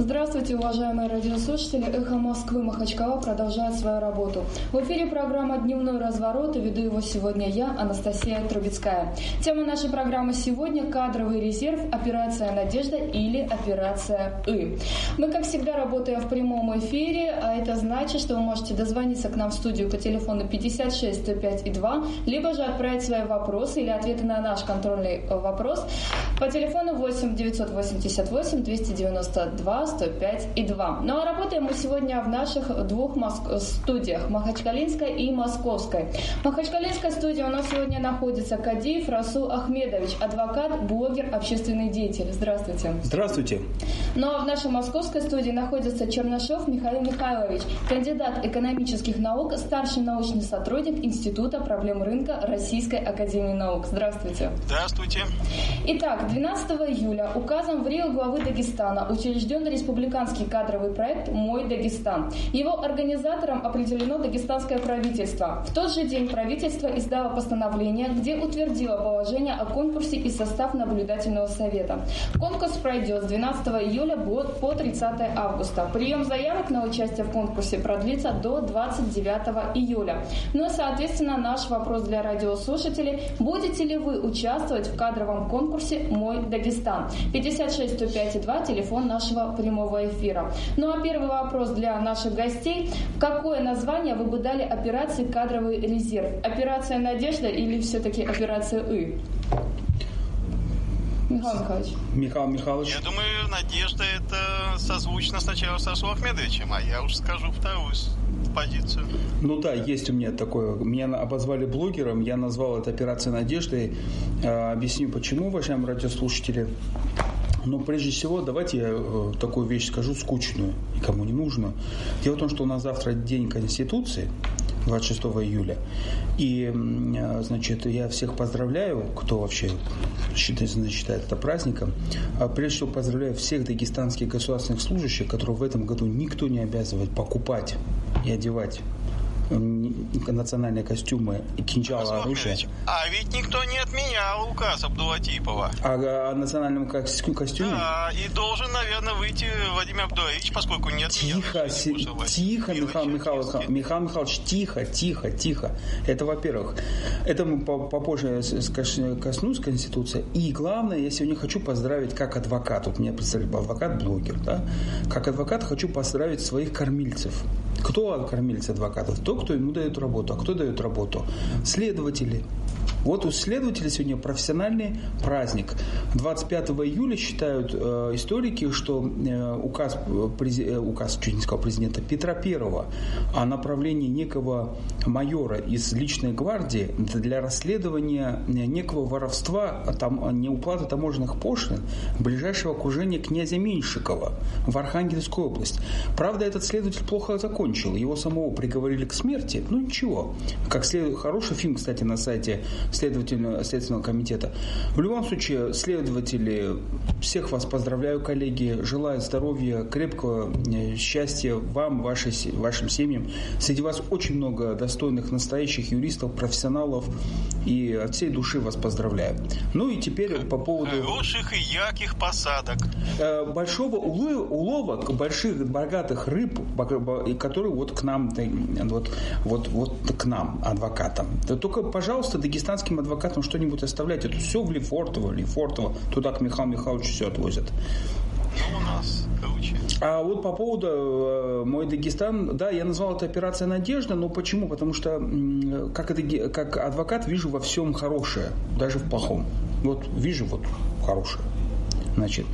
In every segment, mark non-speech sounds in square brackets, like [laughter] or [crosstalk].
Здравствуйте, уважаемые радиослушатели. Эхо Москвы Махачкала продолжает свою работу. В эфире программа «Дневной разворот» и веду его сегодня я, Анастасия Трубецкая. Тема нашей программы сегодня – кадровый резерв, операция «Надежда» или операция «И». Мы, как всегда, работаем в прямом эфире, а это значит, что вы можете дозвониться к нам в студию по телефону 56 105 и 2, либо же отправить свои вопросы или ответы на наш контрольный вопрос по телефону 8 988 292 105 и 2. Ну а работаем мы сегодня в наших двух Моск... студиях, Махачкалинской и Московской. В Махачкалинской студии у нас сегодня находится Кадиев Расул Ахмедович, адвокат, блогер, общественный деятель. Здравствуйте. Здравствуйте. Ну а в нашей московской студии находится Чернышов Михаил Михайлович, кандидат экономических наук, старший научный сотрудник Института проблем рынка Российской Академии Наук. Здравствуйте. Здравствуйте. Итак, 12 июля указом в Рио главы Дагестана учрежден республиканский кадровый проект «Мой Дагестан». Его организатором определено дагестанское правительство. В тот же день правительство издало постановление, где утвердило положение о конкурсе и состав наблюдательного совета. Конкурс пройдет с 12 июля по 30 августа. Прием заявок на участие в конкурсе продлится до 29 июля. Ну и, соответственно, наш вопрос для радиослушателей. Будете ли вы участвовать в кадровом конкурсе «Мой Дагестан»? 56 105 2, телефон нашего прямого эфира. Ну а первый вопрос для наших гостей. Какое название вы бы дали операции «Кадровый резерв»? Операция «Надежда» или все-таки операция «И»? Михаил Михайлович. Михаил Михайлович. Я думаю, Надежда это созвучно сначала с Расулом Ахмедовичем, а я уж скажу вторую позицию. Ну да, есть у меня такое. Меня обозвали блогером, я назвал это операцией Надежды. А, объясню почему, уважаемые радиослушатели. Но прежде всего, давайте я э, такую вещь скажу скучную, никому не нужно. Дело в том, что у нас завтра День Конституции, 26 июля. И, э, значит, я всех поздравляю, кто вообще считает, считает это праздником. А прежде всего поздравляю всех дагестанских государственных служащих, которые в этом году никто не обязывает покупать и одевать национальные костюмы и кинжалы оружия. А ведь никто не отменял указ Абдулатипова. А о национальном костюме? Да, и должен, наверное, выйти Владимир Абдулаевич, поскольку нет. Тихо, си, тихо, Михаил Михайлович, Михаил Михайлович, тихо, тихо, тихо. Это во-первых. Это мы попозже коснусь Конституции. И главное, я сегодня хочу поздравить как адвокат, вот меня представили адвокат-блогер, да? Как адвокат хочу поздравить своих кормильцев. Кто кормильцы адвокатов? Тот, кто ему дает работу. А кто дает работу? Следователи. Вот у следователей сегодня профессиональный праздник. 25 июля считают э, историки, что э, указ, э, указ, чуть не сказал, президента Петра Первого о направлении некого майора из личной гвардии для расследования некого воровства, а там, а неуплаты таможенных пошлин ближайшего окружения князя Меньшикова в Архангельскую область. Правда, этот следователь плохо закончил. Его самого приговорили к смерти. Ну ничего. Как след... Хороший фильм, кстати, на сайте следовательного, Следственного комитета. В любом случае, следователи, всех вас поздравляю, коллеги. Желаю здоровья, крепкого э, счастья вам, вашей, вашим семьям. Среди вас очень много достойных настоящих юристов, профессионалов. И от всей души вас поздравляю. Ну и теперь по поводу... Хороших и ярких посадок. Э, большого улова, больших, богатых рыб, которые вот к нам, вот, вот, вот к нам, адвокатам. Только, пожалуйста, дагестанским адвокатам что-нибудь оставлять. Это все в Лефортово, Лефортово. Туда к Михаилу Михайловичу все отвозят. Ну, у нас круче. А вот по поводу э, мой Дагестан, да, я назвал это операция Надежда, но почему? Потому что как, это, как адвокат вижу во всем хорошее, даже в плохом. Вот вижу вот хорошее. Значит,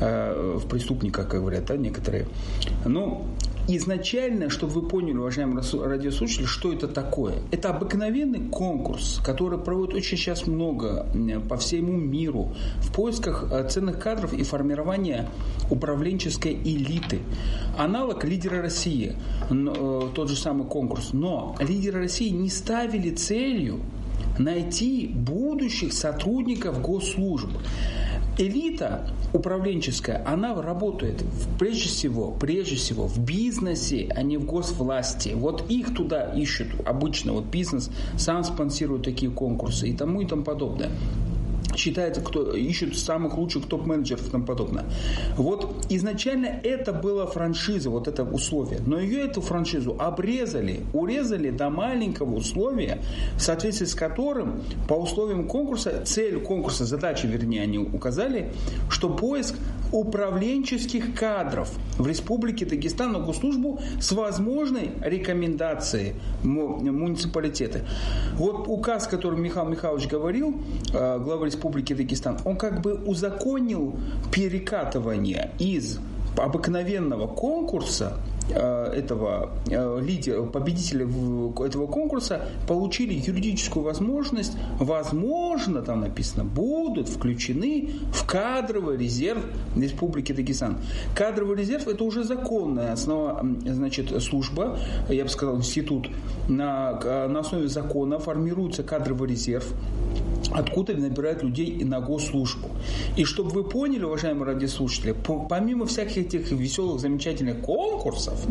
э, в преступниках, как говорят, да, некоторые. Ну, изначально, чтобы вы поняли, уважаемые радиослушатели, что это такое. Это обыкновенный конкурс, который проводит очень сейчас много по всему миру в поисках э, ценных кадров и формирования управленческой элиты. Аналог лидера России, э, тот же самый конкурс. Но лидеры России не ставили целью найти будущих сотрудников госслужб элита управленческая, она работает прежде всего, прежде всего в бизнесе, а не в госвласти. Вот их туда ищут обычно, вот бизнес сам спонсирует такие конкурсы и тому и тому подобное. Считается, кто ищут самых лучших топ-менеджеров и тому подобное. Вот изначально это была франшиза, вот это условие. Но ее, эту франшизу, обрезали, урезали до маленького условия, в соответствии с которым по условиям конкурса, цель конкурса, задачи, вернее, они указали, что поиск управленческих кадров в Республике Дагестан на госслужбу с возможной рекомендацией муниципалитета. Вот указ, который Михаил Михайлович говорил, э, глава Республики Дагестан, он как бы узаконил перекатывание из обыкновенного конкурса этого э, лидера, победителя этого конкурса получили юридическую возможность, возможно, там написано, будут включены в кадровый резерв Республики Дагестан. Кадровый резерв это уже законная основа, значит, служба, я бы сказал, институт. На, на основе закона формируется кадровый резерв откуда набирают людей на госслужбу. И чтобы вы поняли, уважаемые радиослушатели, помимо всяких этих веселых, замечательных конкурсов,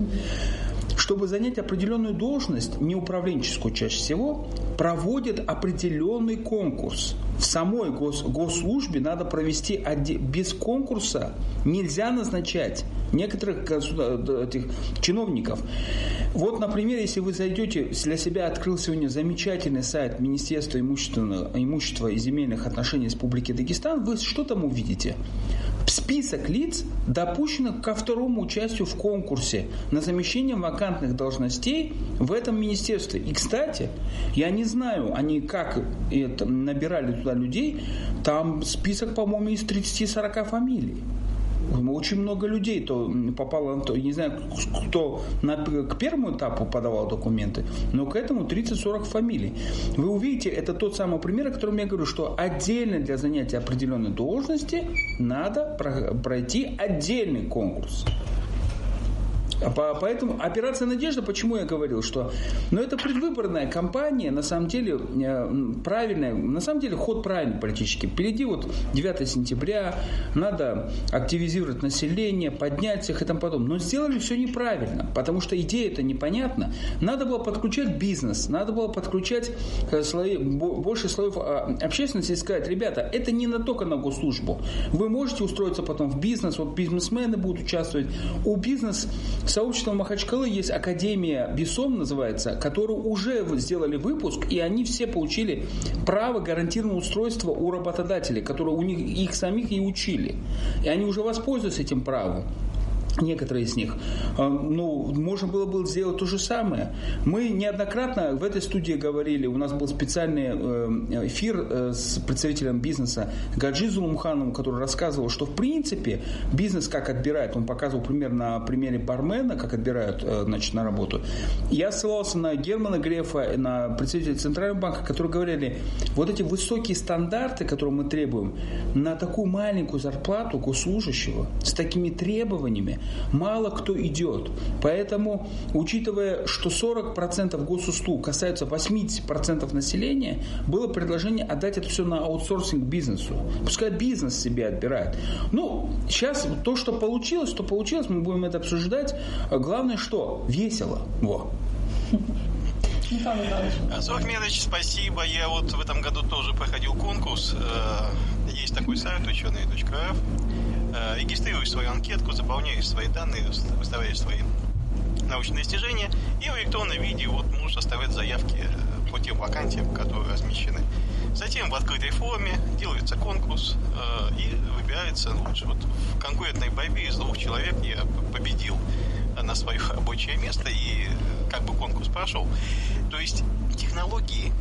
чтобы занять определенную должность, не управленческую чаще всего, проводят определенный конкурс. В самой гос, госслужбе надо провести без конкурса нельзя назначать некоторых этих чиновников. Вот, например, если вы зайдете, для себя открыл сегодня замечательный сайт Министерства имущества, имущества и земельных отношений Республики Дагестан, вы что там увидите? Список лиц, допущенных ко второму участию в конкурсе на замещение вакантных должностей в этом министерстве. И, кстати, я не знаю, они как это, набирали туда людей, там список, по-моему, из 30-40 фамилий очень много людей то попало, то, не знаю, кто на, к первому этапу подавал документы, но к этому 30-40 фамилий. Вы увидите, это тот самый пример, о котором я говорю, что отдельно для занятия определенной должности надо пройти отдельный конкурс. Поэтому операция «Надежда», почему я говорил, что ну, это предвыборная кампания, на самом деле э, правильная, на самом деле ход правильный политический. Впереди вот 9 сентября, надо активизировать население, поднять всех и тому подобное. Но сделали все неправильно, потому что идея это непонятна. Надо было подключать бизнес, надо было подключать э, слои, больше слоев а, общественности и сказать, ребята, это не на только на госслужбу. Вы можете устроиться потом в бизнес, вот бизнесмены будут участвовать. У бизнес сообщества Махачкалы есть Академия БИСОМ называется, которую уже сделали выпуск, и они все получили право гарантированного устройства у работодателей, которые у них их самих и учили. И они уже воспользуются этим правом некоторые из них. А, ну, можно было бы сделать то же самое. Мы неоднократно в этой студии говорили, у нас был специальный э, эфир э, с представителем бизнеса Гаджи Зулумхановым, который рассказывал, что в принципе бизнес как отбирает, он показывал пример на примере бармена, как отбирают э, значит, на работу. Я ссылался на Германа Грефа, на представителя Центрального банка, которые говорили, вот эти высокие стандарты, которые мы требуем, на такую маленькую зарплату госслужащего, с такими требованиями, мало кто идет. Поэтому, учитывая, что 40% госуслуг касаются 80% населения, было предложение отдать это все на аутсорсинг бизнесу. Пускай бизнес себе отбирает. Ну, сейчас то, что получилось, то получилось, мы будем это обсуждать. Главное, что? Весело. Во. Михаил Михайлович. спасибо. Я вот в этом году тоже проходил конкурс. Э, есть такой сайт ученые.рф. Э, регистрируешь свою анкетку, заполняешь свои данные, выставляешь свои научные достижения, и в электронном виде вот можешь оставлять заявки э, по тем вакансиям, которые размещены. Затем в открытой форме делается конкурс э, и выбирается лучше. Вот в конкурентной борьбе из двух человек я победил на свое рабочее место и как бы конкурс прошел. То есть технологии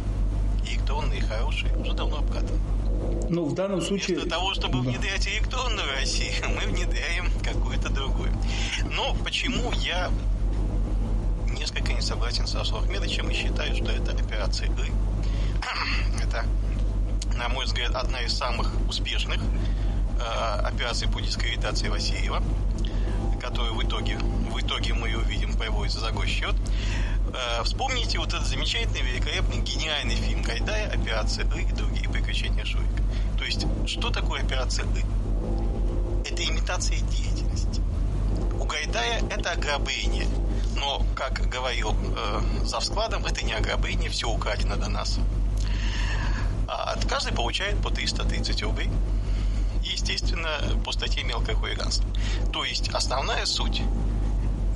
электронные хорошие уже давно обкатаны. Ну, в данном случае... Вместо того, чтобы да. внедрять электронную Россию, [laughs] мы внедряем какую-то другую. Но почему я несколько не согласен с Асу Ахмедовичем и считаю, что это операция игры. [clears throat] Это, на мой взгляд, одна из самых успешных э, операций по дискредитации Васильева, которую в итоге, в итоге мы увидим проводится за счет. Э, вспомните вот этот замечательный, великолепный, гениальный фильм Гайдая «Операция И» и другие приключения Шурика. То есть, что такое операция И? Это имитация деятельности. У Гайдая это ограбление. Но, как говорил э, за складом, это не ограбление, все украдено до нас. А каждый получает по 330 рублей. И, естественно, по статье мелкое хулиганство. То есть основная суть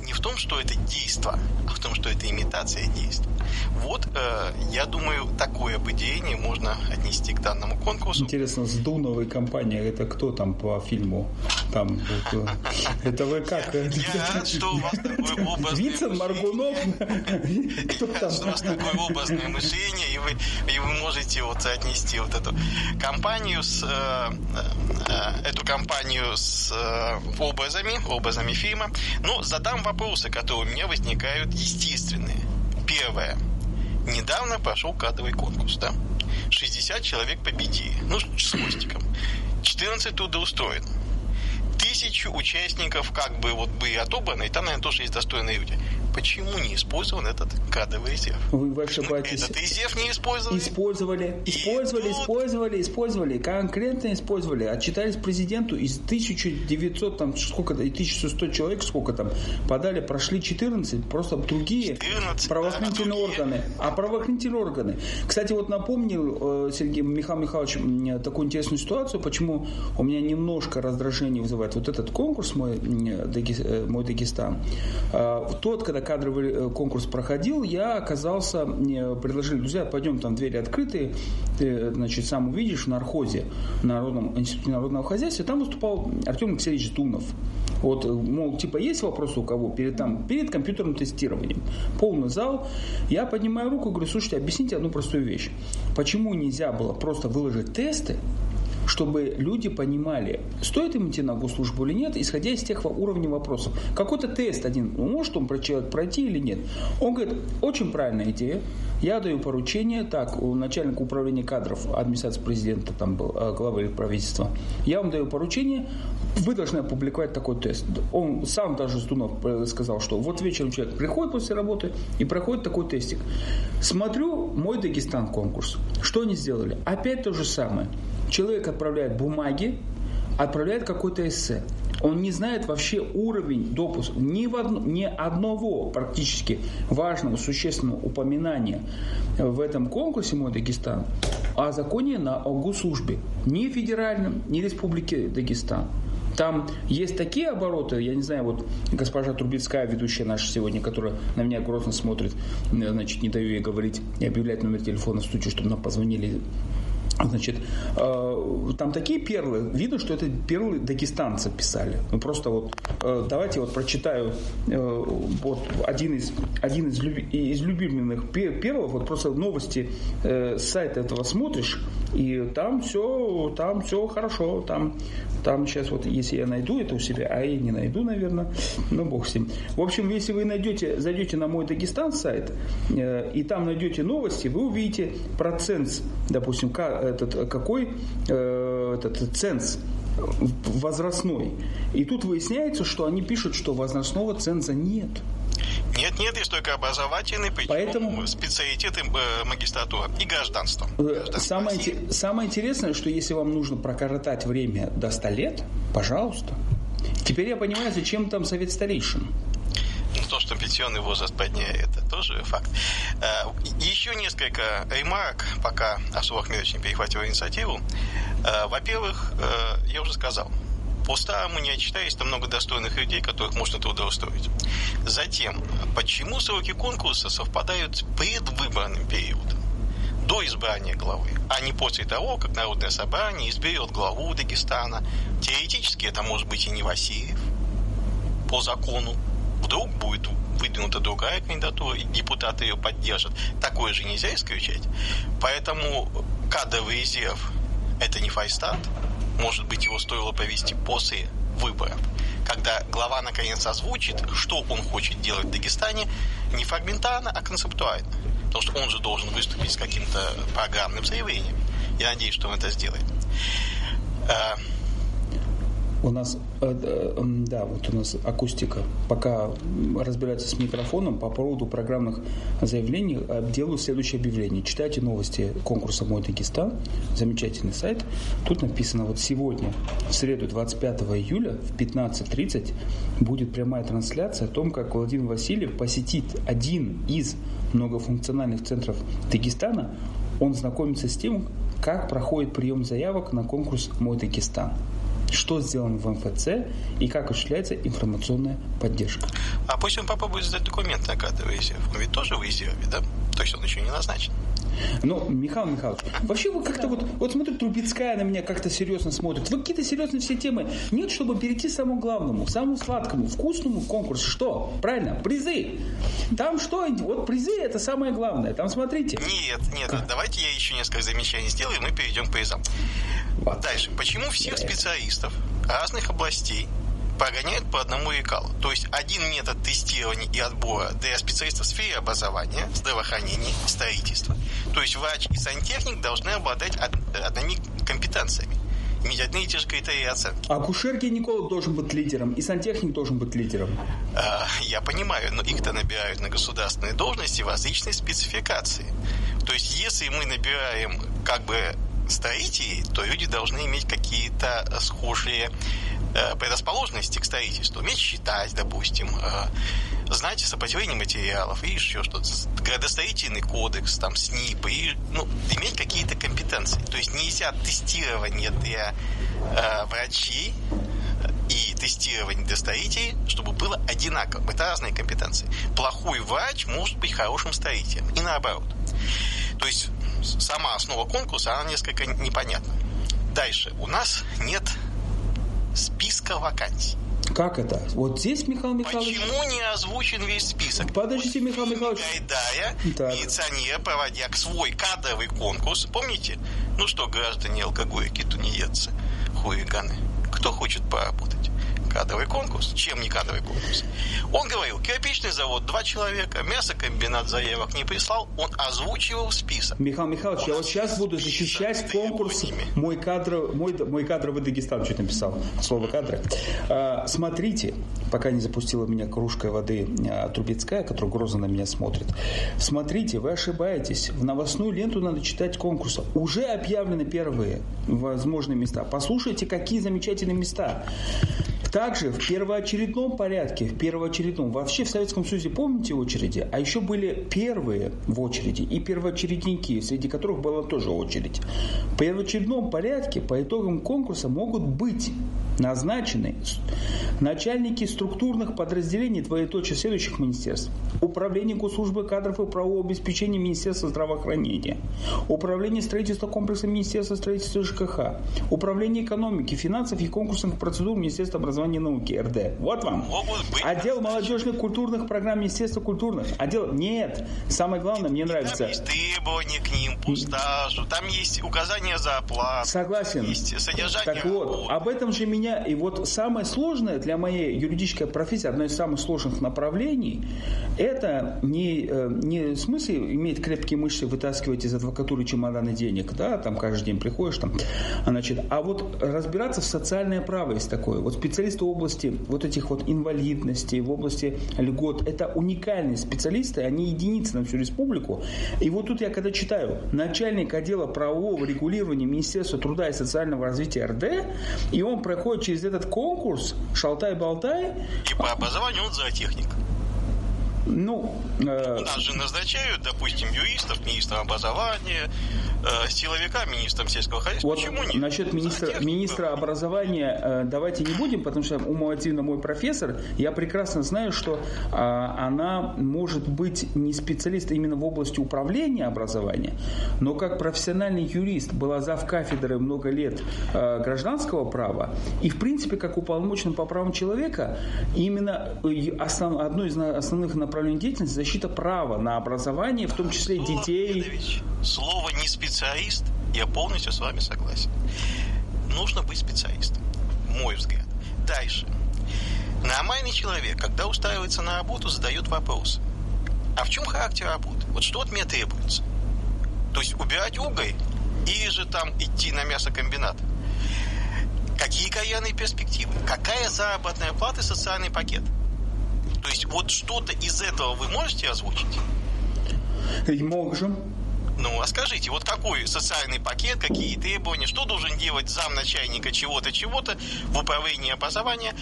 не в том, что это действо, а в том, что это имитация действия. Вот, э, я думаю, такое определение можно отнести к данному конкурсу. Интересно, с Дуновой компанией это кто там по фильму? Там, вот, э, [laughs] это вы как? Я рад, что у вас такой [laughs] образный Вицин, Маргунов? [laughs] Кто там? Что у вас такое образное мышление, и вы, и вы можете вот отнести вот эту компанию с э, э, эту компанию с э, образами, образами фильма. Ну, задам вопросы, которые у меня возникают естественные. Первое. Недавно прошел кадровый конкурс, да? 60 человек победили. Ну, с хвостиком. 14 трудоустроено. Тысячу участников как бы вот были отобраны, и там, наверное, тоже есть достойные люди почему не использован этот кадровый резерв? Вы, вы ошибаетесь. Этот резерв не использовали? Использовали. Использовали, тут... использовали, использовали. Конкретно использовали. Отчитались президенту из 1900, там, сколько, и 1100 человек, сколько там, подали, прошли 14, просто другие 14, правоохранительные да, органы. А правоохранительные органы. Кстати, вот напомнил э, Сергей Михаил Михайлович такую интересную ситуацию, почему у меня немножко раздражение вызывает вот этот конкурс мой, э, мой Дагестан. Тот, когда кадровый э, конкурс проходил, я оказался, мне предложили, друзья, пойдем, там двери открытые, ты, значит, сам увидишь в нархозе, Народном институте народного хозяйства, там выступал Артем Алексеевич Дунов. Вот, мол, типа, есть вопросы у кого перед, там, перед компьютерным тестированием? Полный зал. Я поднимаю руку и говорю, слушайте, объясните одну простую вещь. Почему нельзя было просто выложить тесты, чтобы люди понимали, стоит им идти на госслужбу или нет, исходя из тех уровней вопросов. Какой-то тест один, ну, может он человек пройти или нет. Он говорит, очень правильная идея, я даю поручение, так, у начальника управления кадров администрации президента, там был э, главы правительства, я вам даю поручение, вы должны опубликовать такой тест. Он сам даже Стунов э, сказал, что вот вечером человек приходит после работы и проходит такой тестик. Смотрю, мой Дагестан конкурс. Что они сделали? Опять то же самое. Человек отправляет бумаги, отправляет какой-то эссе. Он не знает вообще уровень допуска, ни, в одно, ни одного практически важного, существенного упоминания в этом конкурсе «Мой Дагестан» о законе на госслужбе. Ни федеральном, ни республике Дагестан. Там есть такие обороты, я не знаю, вот госпожа Трубецкая, ведущая наша сегодня, которая на меня грозно смотрит, значит, не даю ей говорить и объявлять номер телефона в студию, чтобы нам позвонили Значит, э, там такие перлы, видно, что это перлы дагестанцы писали. Ну просто вот э, давайте вот прочитаю э, вот один из один из, люби, из любимых перлов, вот просто новости с сайта этого смотришь, и там все, там все хорошо, там, там сейчас вот, если я найду это у себя, а я не найду, наверное, ну бог с ним. В общем, если вы найдете, зайдете на мой Дагестан сайт, и там найдете новости, вы увидите процент, допустим, этот, какой э, этот ценз возрастной. И тут выясняется, что они пишут, что возрастного ценза нет. Нет, нет, есть только образовательный, Поэтому специалитет э, магистратура и гражданство. Э, самое, самое интересное, что если вам нужно прокоротать время до 100 лет, пожалуйста. Теперь я понимаю, зачем там совет старейшин. Ну, то, что пенсионный возраст подняет, это тоже факт. Э, еще несколько ремарок, пока Асу Ахмедович не перехватил инициативу. Э, во-первых, э, я уже сказал, по старому не отчитаясь, там много достойных людей, которых можно трудоустроить. Затем, почему сроки конкурса совпадают с предвыборным периодом? до избрания главы, а не после того, как Народное собрание изберет главу Дагестана. Теоретически это может быть и не Васильев по закону, вдруг будет выдвинута другая кандидатура, и депутаты ее поддержат. Такое же нельзя исключать. Поэтому кадровый резерв – это не файстат. Может быть, его стоило повести после выборов. Когда глава наконец озвучит, что он хочет делать в Дагестане, не фрагментарно, а концептуально. Потому что он же должен выступить с каким-то программным заявлением. Я надеюсь, что он это сделает. У нас, э, э, да, вот у нас акустика. Пока разбираются с микрофоном по поводу программных заявлений, делаю следующее объявление. Читайте новости конкурса «Мой Дагестан». Замечательный сайт. Тут написано вот сегодня, в среду 25 июля в 15.30 будет прямая трансляция о том, как Владимир Васильев посетит один из многофункциональных центров Дагестана. Он знакомится с тем, как проходит прием заявок на конкурс «Мой Дагестан» что сделано в МФЦ и как осуществляется информационная поддержка. А пусть он попробует сдать документ на кадровый резерв. Он ведь тоже в резерве, да? То есть он еще не назначен. Ну, Михаил Михайлович, вообще вы как-то вот, вот смотрю, Трубецкая на меня как-то серьезно смотрит. Вы какие-то серьезные все темы. Нет, чтобы перейти к самому главному, самому сладкому, вкусному конкурсу. Что? Правильно, призы. Там что? Вот призы это самое главное. Там смотрите. Нет, нет, как? давайте я еще несколько замечаний сделаю, и мы перейдем к призам. Вот. Дальше. Почему всех специалистов разных областей погоняют по одному лекалу. То есть один метод тестирования и отбора для специалистов в сфере образования, здравоохранения, строительства. То есть врач и сантехник должны обладать одними компетенциями иметь одни и те же критерии оценки. А акушер-гинеколог должен быть лидером, и сантехник должен быть лидером. А, я понимаю, но их-то набирают на государственные должности в различной спецификации. То есть, если мы набираем как бы строителей, то люди должны иметь какие-то схожие предрасположенности к строительству, уметь считать, допустим, э, знать сопротивление материалов и еще что-то, градостроительный кодекс, там, СНИП, и, ну, иметь какие-то компетенции. То есть нельзя тестирование для э, врачей и тестирование для строителей, чтобы было одинаково. Это разные компетенции. Плохой врач может быть хорошим строителем. И наоборот. То есть сама основа конкурса, она несколько непонятна. Дальше. У нас нет списка вакансий. Как это? Вот здесь, Михаил Михайлович... Почему не озвучен весь список? Подождите, Михаил Михайлович. Гайдая, так. милиционер, проводя свой кадровый конкурс, помните? Ну что, граждане алкоголики, тунеядцы, хулиганы, кто хочет поработать? Кадровый конкурс. Чем не кадровый конкурс? Он говорил, кирпичный завод два человека, мясокомбинат заявок не прислал, он озвучивал список. Михаил Михайлович, он я вот сейчас буду защищать конкурс мой, кадр, мой, мой кадровый Дагестан, что написал, слово кадры. А, смотрите, пока не запустила меня кружка воды а, Трубецкая, которая грозно на меня смотрит. Смотрите, вы ошибаетесь. В новостную ленту надо читать конкурса. Уже объявлены первые возможные места. Послушайте, какие замечательные места. Также в первоочередном порядке, в первоочередном, вообще в Советском Союзе помните очереди, а еще были первые в очереди и первоочередники, среди которых была тоже очередь. В первоочередном порядке по итогам конкурса могут быть назначены начальники структурных подразделений двоеточие следующих министерств. Управление госслужбы кадров и правового обеспечения Министерства здравоохранения. Управление строительства комплекса Министерства строительства ЖКХ. Управление экономики, финансов и конкурсных процедур Министерства образования образования и науки, РД. Вот вам. Отдел молодежных культурных программ Министерства культурных. Отдел... Нет. Самое главное, мне нравится. Там есть требования к ним, по стажу, там есть указания за оплату. Согласен. Есть содержание. Так вот, об этом же меня... И вот самое сложное для моей юридической профессии, одно из самых сложных направлений, это не, э, не в смысле иметь крепкие мышцы, вытаскивать из адвокатуры чемоданы денег, да, там каждый день приходишь, там, значит, а вот разбираться в социальное право есть такое. Вот специалист специалисты в области вот этих вот инвалидностей, в области льгот, это уникальные специалисты, они единицы на всю республику. И вот тут я когда читаю, начальник отдела правового регулирования Министерства труда и социального развития РД, и он проходит через этот конкурс, шалтай-болтай. И по образованию он зоотехник. Ну, э... Нас же назначают, допустим, юристов, министра образования, э, силовика, министром сельского хозяйства. Вот, Почему нет? Насчет министра, министра образования э, давайте не будем, потому что Умуатина мой профессор, я прекрасно знаю, что э, она может быть не специалист именно в области управления образования, но как профессиональный юрист была зав кафедры много лет э, гражданского права, и в принципе как уполномоченный по правам человека именно э, основ, одно из основных направлений направлений деятельности защита права на образование, в том числе Слово, детей. Слово не специалист, я полностью с вами согласен. Нужно быть специалистом, мой взгляд. Дальше. Нормальный человек, когда устраивается на работу, задает вопрос. А в чем характер работы? Вот что от меня требуется? То есть убирать уголь или же там идти на мясокомбинат? Какие карьерные перспективы? Какая заработная плата и социальный пакет? То есть вот что-то из этого вы можете озвучить? И можем. Ну, а скажите, вот какой социальный пакет, какие требования, что должен делать замначальника чего-то, чего-то в управлении образования,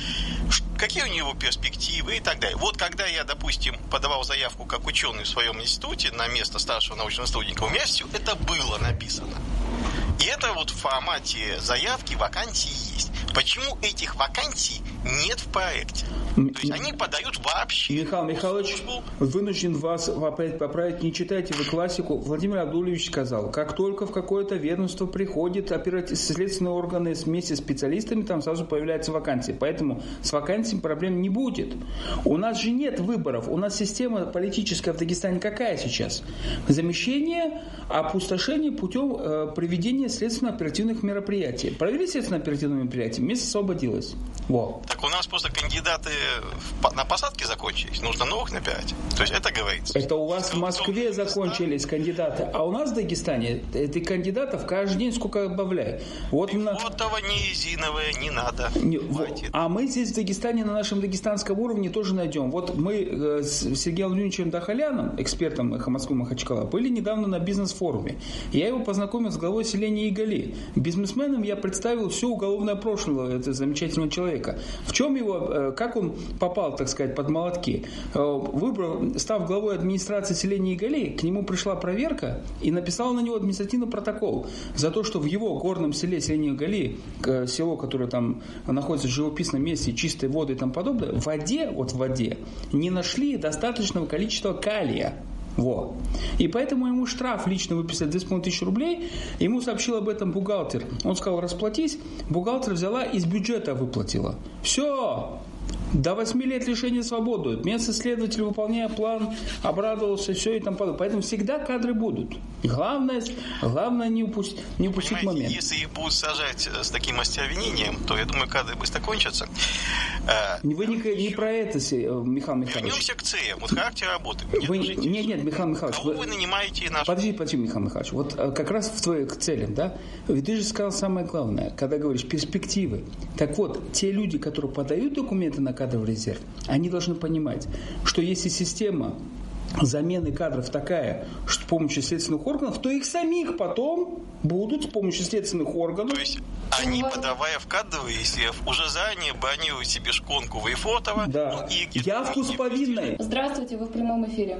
какие у него перспективы и так далее. Вот когда я, допустим, подавал заявку как ученый в своем институте на место старшего научного сотрудника, у меня все это было написано. И это вот в формате заявки вакансии есть. Почему этих вакансий нет в проекте? То есть они подают вообще. Михаил Михайлович, вынужден вас опять поправить. Не читайте вы классику. Владимир Абдулевич сказал, как только в какое-то ведомство приходит оператив... следственные органы вместе с специалистами, там сразу появляются вакансии. Поэтому с вакансиями проблем не будет. У нас же нет выборов. У нас система политическая в Дагестане какая сейчас? Замещение, опустошение путем э, проведения следственно-оперативных мероприятий. Провели следственно-оперативные мероприятия, место освободилось. Во. Так у нас просто кандидаты на посадке закончились, нужно новых набирать. То есть это говорится. Это у вас в Москве закончились кандидаты, а у нас в Дагестане этих кандидатов каждый день сколько добавляют. Вот на... Фотово, не резиновое, не надо. Не, а мы здесь в Дагестане на нашем дагестанском уровне тоже найдем. Вот мы э, с Сергеем Владимировичем Дахаляном, экспертом Москвы Махачкала, были недавно на бизнес-форуме. Я его познакомил с главой селения Игали. Бизнесменам я представил все уголовное прошлое этого замечательного человека. В чем его, э, как он попал, так сказать, под молотки? Э, выбрал, став главой администрации селения Игали, к нему пришла проверка и написала на него административный протокол за то, что в его горном селе селения Игали, село, которое там находится в живописном месте, чистой воды и тому подобное, в воде, вот в воде, не нашли достаточного количества калия. Во. И поэтому ему штраф лично выписали 2,5 тысячи рублей. Ему сообщил об этом бухгалтер. Он сказал, расплатись. Бухгалтер взяла из бюджета выплатила. Все, до 8 лет лишения свободы. Местный следователь, выполняя план, обрадовался, все и там подобное. Поэтому всегда кадры будут. Главное, главное не, упустить, не упустить момент. Если их будут сажать э, с таким остервенением, то я думаю, кадры быстро кончатся. Э, Вы не, не про это, э, Михаил Михайлович. Вернемся к целям. Вот характер работы. Вы, нет, нет, Михаил Михайлович. Кого вы, вы нанимаете наш... Подожди, подожди, Михаил Михайлович. Вот как раз в твоих к целям, да? Ведь ты же сказал самое главное, когда говоришь перспективы. Так вот, те люди, которые подают документы на кадровый резерв, они должны понимать, что если система замены кадров такая, что с помощью следственных органов, то их самих потом будут с помощью следственных органов. То есть они, подавая в кадровые, если уже заранее бронируют себе шконку Вейфотова. Да. Ну, и Явку с повинной. Здравствуйте, вы в прямом эфире.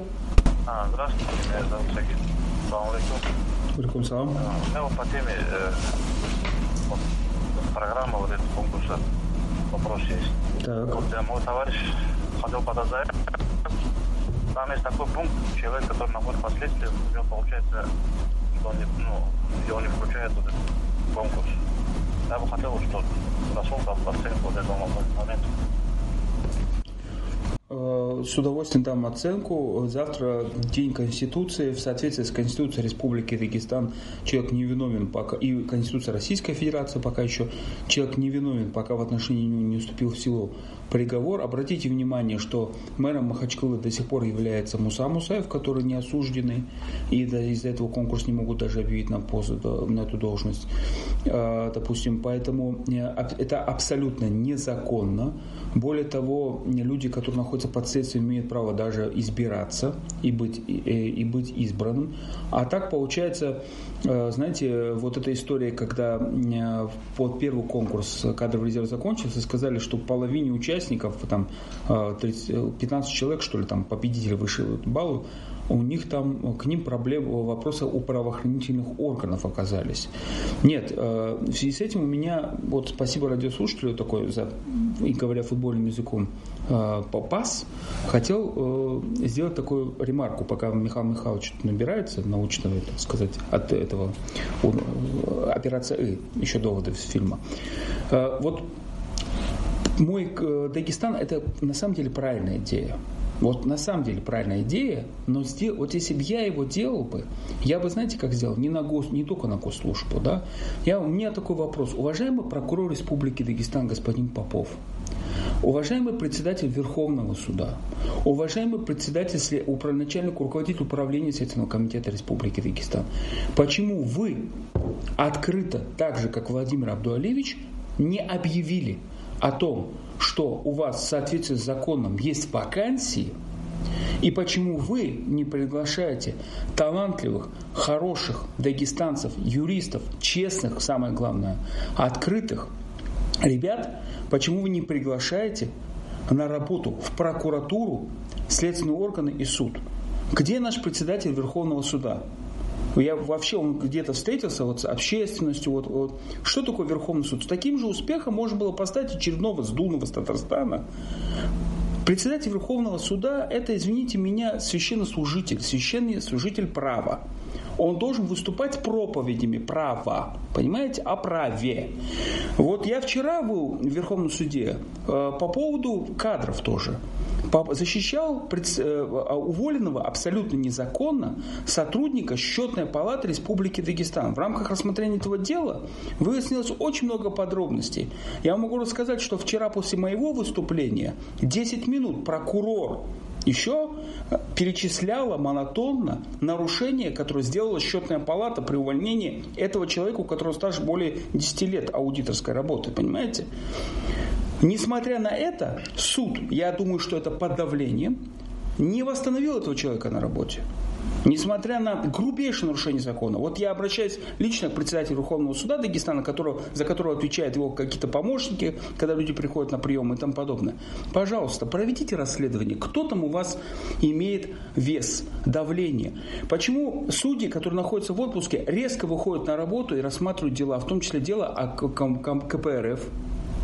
А, здравствуйте, меня зовут Сагит. Салам алейкум. Алейкум салам. У меня вот по теме э, вот, программа вот этого конкурса вопрос есть. Так. Вот, мой товарищ хотел подать заявку. Там есть такой пункт, человек, который находит последствия, у него получается, что он не, ну, его не включает в этот конкурс. Я бы хотел, чтобы прошел оценку вот этого момента. Э, с удовольствием дам оценку. Завтра День Конституции. В соответствии с Конституцией Республики Дагестан человек не виновен пока, и Конституция Российской Федерации пока еще человек не виновен, пока в отношении него не уступил в силу приговор. Обратите внимание, что мэром Махачкалы до сих пор является Муса Мусаев, который не осужденный, и из-за этого конкурс не могут даже объявить на, пост, на эту должность. Э, допустим, поэтому э, это абсолютно незаконно. Более того, люди, которые находятся под следствием, имеют право даже избираться и быть, и, и быть избранным. А так получается, э, знаете, вот эта история, когда под первый конкурс кадровый резерв закончился, сказали, что половине участников, там 30, 15 человек, что ли, там победители вышли баллу, у них там, к ним проблемы, вопросы у правоохранительных органов оказались. Нет, э, в связи с этим у меня, вот спасибо радиослушателю такой, за, и говоря футбольным языком, э, пас, хотел э, сделать такую ремарку, пока Михаил Михайлович набирается научного, так сказать, от этого операция И, еще доводы из фильма. Вот мой Дагестан это на самом деле правильная идея. Вот на самом деле правильная идея, но сдел, вот если бы я его делал бы, я бы, знаете, как сделал? Не, на гос, не только на госслужбу, да? Я, у меня такой вопрос. Уважаемый прокурор Республики Дагестан господин Попов, Уважаемый председатель Верховного суда, уважаемый председатель, начальник руководитель управления Следственного комитета Республики Дагестан, почему вы открыто, так же как Владимир Абдуалевич, не объявили о том, что у вас в соответствии с законом есть вакансии, и почему вы не приглашаете талантливых, хороших дагестанцев, юристов, честных, самое главное, открытых ребят, почему вы не приглашаете на работу в прокуратуру, следственные органы и суд. Где наш председатель Верховного суда? Я вообще, он где-то встретился вот с общественностью. Вот, вот. Что такое Верховный суд? С таким же успехом можно было поставить очередного сдулного с Татарстана. Председатель Верховного суда – это, извините меня, священнослужитель, священный служитель права. Он должен выступать проповедями права, понимаете, о праве. Вот я вчера был в Верховном суде э, по поводу кадров тоже защищал э, уволенного абсолютно незаконно сотрудника Счетной палаты Республики Дагестан. В рамках рассмотрения этого дела выяснилось очень много подробностей. Я могу рассказать, что вчера после моего выступления 10 минут прокурор еще э, перечисляла монотонно нарушения, которые сделала счетная палата при увольнении этого человека, у которого стаж более 10 лет аудиторской работы, понимаете? Несмотря на это, суд, я думаю, что это под давлением, не восстановил этого человека на работе. Несмотря на грубейшее нарушение закона. Вот я обращаюсь лично к председателю Верховного суда Дагестана, которого, за которого отвечают его какие-то помощники, когда люди приходят на прием и тому подобное. Пожалуйста, проведите расследование. Кто там у вас имеет вес, давление? Почему судьи, которые находятся в отпуске, резко выходят на работу и рассматривают дела, в том числе дело о КПРФ,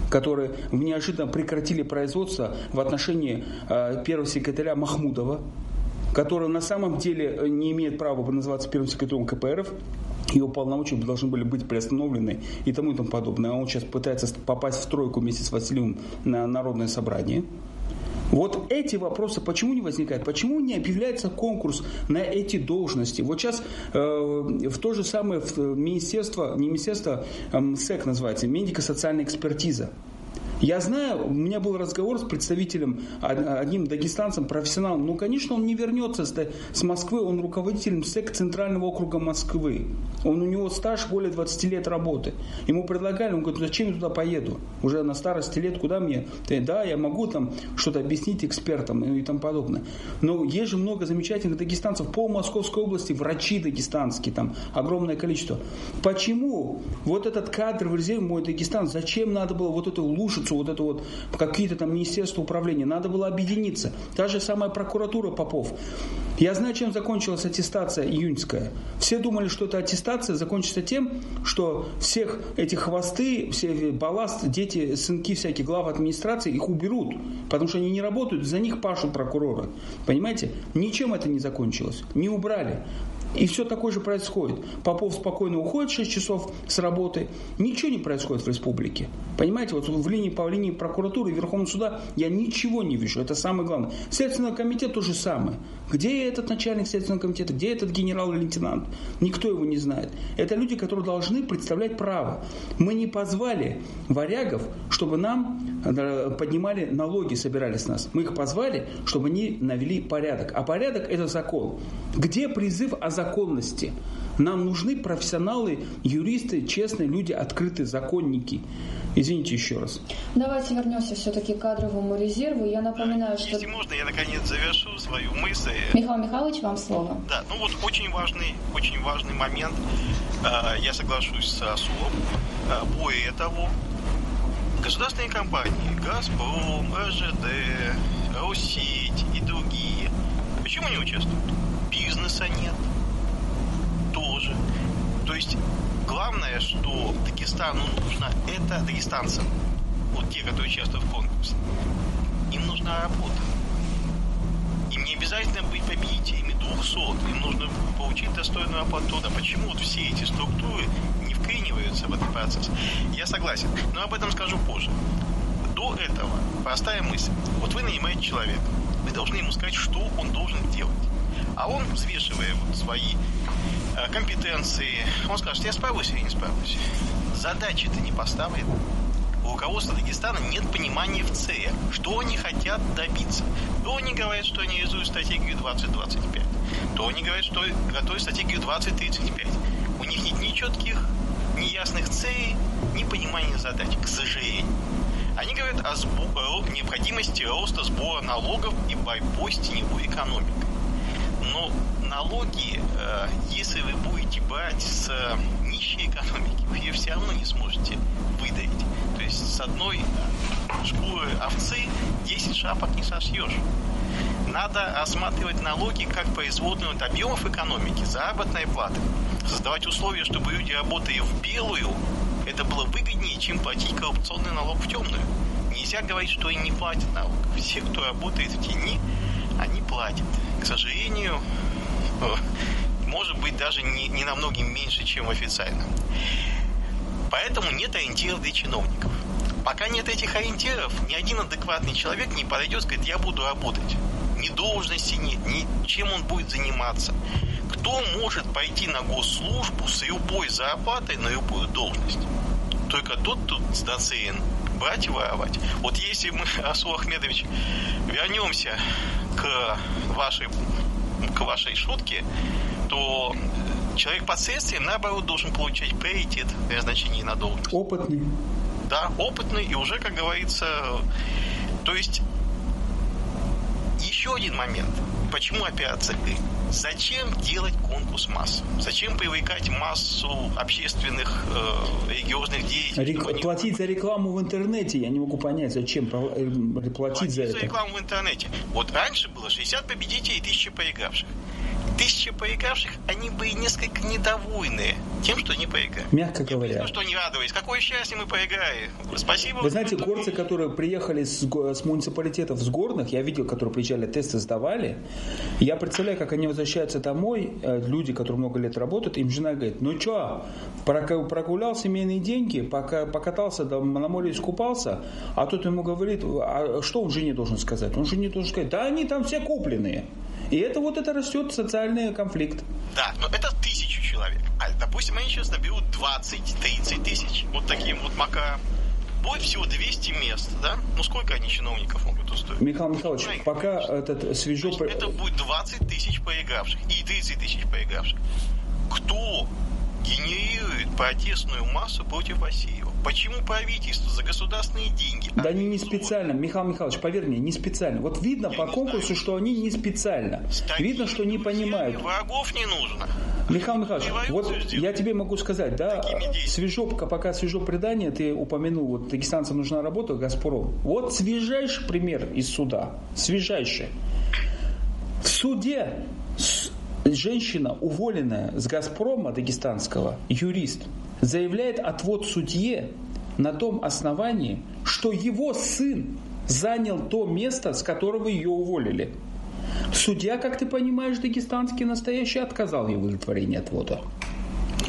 которые неожиданно прекратили производство в отношении э, первого секретаря Махмудова, который на самом деле э, не имеет права называться первым секретарем КПРФ, его полномочия должны были быть приостановлены и тому и тому подобное. Он сейчас пытается попасть в тройку вместе с Васильевым на Народное собрание. Вот эти вопросы почему не возникают? Почему не объявляется конкурс на эти должности? Вот сейчас э, в то же самое в министерство, не министерство, э, МСЭК называется, медико-социальная экспертиза. Я знаю, у меня был разговор с представителем, одним дагестанцем, профессионалом. Ну, конечно, он не вернется с Москвы, он руководитель МСЭК Центрального округа Москвы. Он, у него стаж более 20 лет работы. Ему предлагали, он говорит, «Ну, зачем я туда поеду? Уже на старости лет куда мне? Да, я могу там что-то объяснить экспертам и тому подобное. Но есть же много замечательных дагестанцев по Московской области, врачи дагестанские, там огромное количество. Почему вот этот кадр в резерве мой Дагестан, зачем надо было вот эту лужицу инструкцию, вот это вот какие-то там министерства управления. Надо было объединиться. Та же самая прокуратура Попов. Я знаю, чем закончилась аттестация июньская. Все думали, что эта аттестация закончится тем, что всех этих хвосты, все балласт, дети, сынки всякие, глав администрации, их уберут. Потому что они не работают, за них пашут прокуроры. Понимаете? Ничем это не закончилось. Не убрали. И все такое же происходит. Попов спокойно уходит 6 часов с работы. Ничего не происходит в республике. Понимаете, вот в линии по линии прокуратуры Верховного суда я ничего не вижу. Это самое главное. Следственный комитет то же самое. Где этот начальник Следственного комитета? Где этот генерал или лейтенант? Никто его не знает. Это люди, которые должны представлять право. Мы не позвали варягов, чтобы нам э, поднимали налоги, собирали с нас. Мы их позвали, чтобы они навели порядок. А порядок – это закон. Где призыв о законности? Нам нужны профессионалы, юристы, честные люди, открытые законники. Извините еще раз. Давайте вернемся все-таки к кадровому резерву. Я напоминаю, что... Если можно, я наконец завершу свою мысль. Михаил Михайлович, вам слово. Да, ну вот очень важный, очень важный момент. А, я соглашусь с Асулом. А, более того, государственные компании «Газпром», РЖД, «Россеть» и другие почему не участвуют? Бизнеса нет. Есть главное, что Дагестану нужно, это дагестанцам, вот те, которые участвуют в конкурсе, им нужна работа. Им не обязательно быть победителями 200, им нужно получить достойную оплату. Да почему вот все эти структуры не вклиниваются в этот процесс? Я согласен, но об этом скажу позже. До этого простая мысль. Вот вы нанимаете человека, вы должны ему сказать, что он должен делать. А он, взвешивая вот свои компетенции. Он скажет, я справлюсь или не справлюсь. Задачи-то не поставлен. У руководства Дагестана нет понимания в целях, что они хотят добиться. То они говорят, что они реализуют стратегию 2025, то они говорят, что готовят стратегию 2035. У них нет ни четких, ни ясных целей, ни понимания задач, к сожалению. Они говорят о сбо- необходимости роста сбора налогов и борьбой с теневой экономикой. Налоги, э, если вы будете брать с нищей экономики, вы ее все равно не сможете выдавить. То есть с одной шкуры овцы 10 шапок не сошьешь. Надо рассматривать налоги как производную от объемов экономики, заработной платы. Создавать условия, чтобы люди, работая в белую, это было выгоднее, чем платить коррупционный налог в темную. Нельзя говорить, что они не платят налог. Все, кто работает в тени, они платят. К сожалению, э, может быть, даже не, не намного меньше, чем официально. Поэтому нет ориентиров для чиновников. Пока нет этих ориентиров, ни один адекватный человек не подойдет и скажет, я буду работать. Ни должности нет, ни чем он будет заниматься. Кто может пойти на госслужбу с любой зарплатой на любую должность? Только тот тут нацелен брать и воровать. Вот если мы, [laughs] Расул Ахмедович, вернемся к вашей, к вашей шутке, то человек под следствием, наоборот, должен получать приоритет при назначении на должность. Опытный. Да, опытный и уже, как говорится, то есть еще один момент. Почему «Ты»? Зачем делать конкурс масс? Зачем привлекать массу общественных э, религиозных деятелей? Рек... Платить за рекламу в интернете, я не могу понять, зачем платить, платить за это. за рекламу в интернете. Вот раньше было 60 победителей и 1000 проигравших тысячи поигравших, они были несколько недовольны тем, что они поиграли. Мягко говоря. Ну, что не радовались. Какое счастье мы поиграли. Спасибо. Вы знаете, горцы, которые приехали с, с муниципалитетов, с горных, я видел, которые приезжали, тесты сдавали. Я представляю, как они возвращаются домой, э, люди, которые много лет работают, им жена говорит, ну что, прогулял семейные деньги, пока покатался на море искупался, а тот ему говорит, а что он жене должен сказать? Он жене должен сказать, да они там все купленные. И это вот это растет социальный конфликт. Да, но это тысячу человек. А, допустим, они сейчас наберут 20-30 тысяч. Вот таким вот макаром. Будет всего 200 мест, да? Ну, сколько они чиновников могут устроить? Михаил Михайлович, Знаете, пока этот свежо... Это будет 20 тысяч поигравших и 30 тысяч поигравших. Кто генерирует протестную массу против России? Почему правительство за государственные деньги? Да они не специально, Михаил Михайлович, поверь мне, не специально. Вот видно Я по конкурсу, знаю. что они не специально. видно, что не понимают. Врагов не нужно. Михаил Михайлович, вот сделать. я тебе могу сказать, да, свежо, пока свежо предание, ты упомянул, вот дагестанцам нужна работа, Газпром. Вот свежайший пример из суда, свежайший. В суде женщина, уволенная с Газпрома дагестанского, юрист, заявляет отвод судье на том основании, что его сын занял то место, с которого ее уволили. Судья, как ты понимаешь, дагестанский настоящий отказал ей в удовлетворении отвода.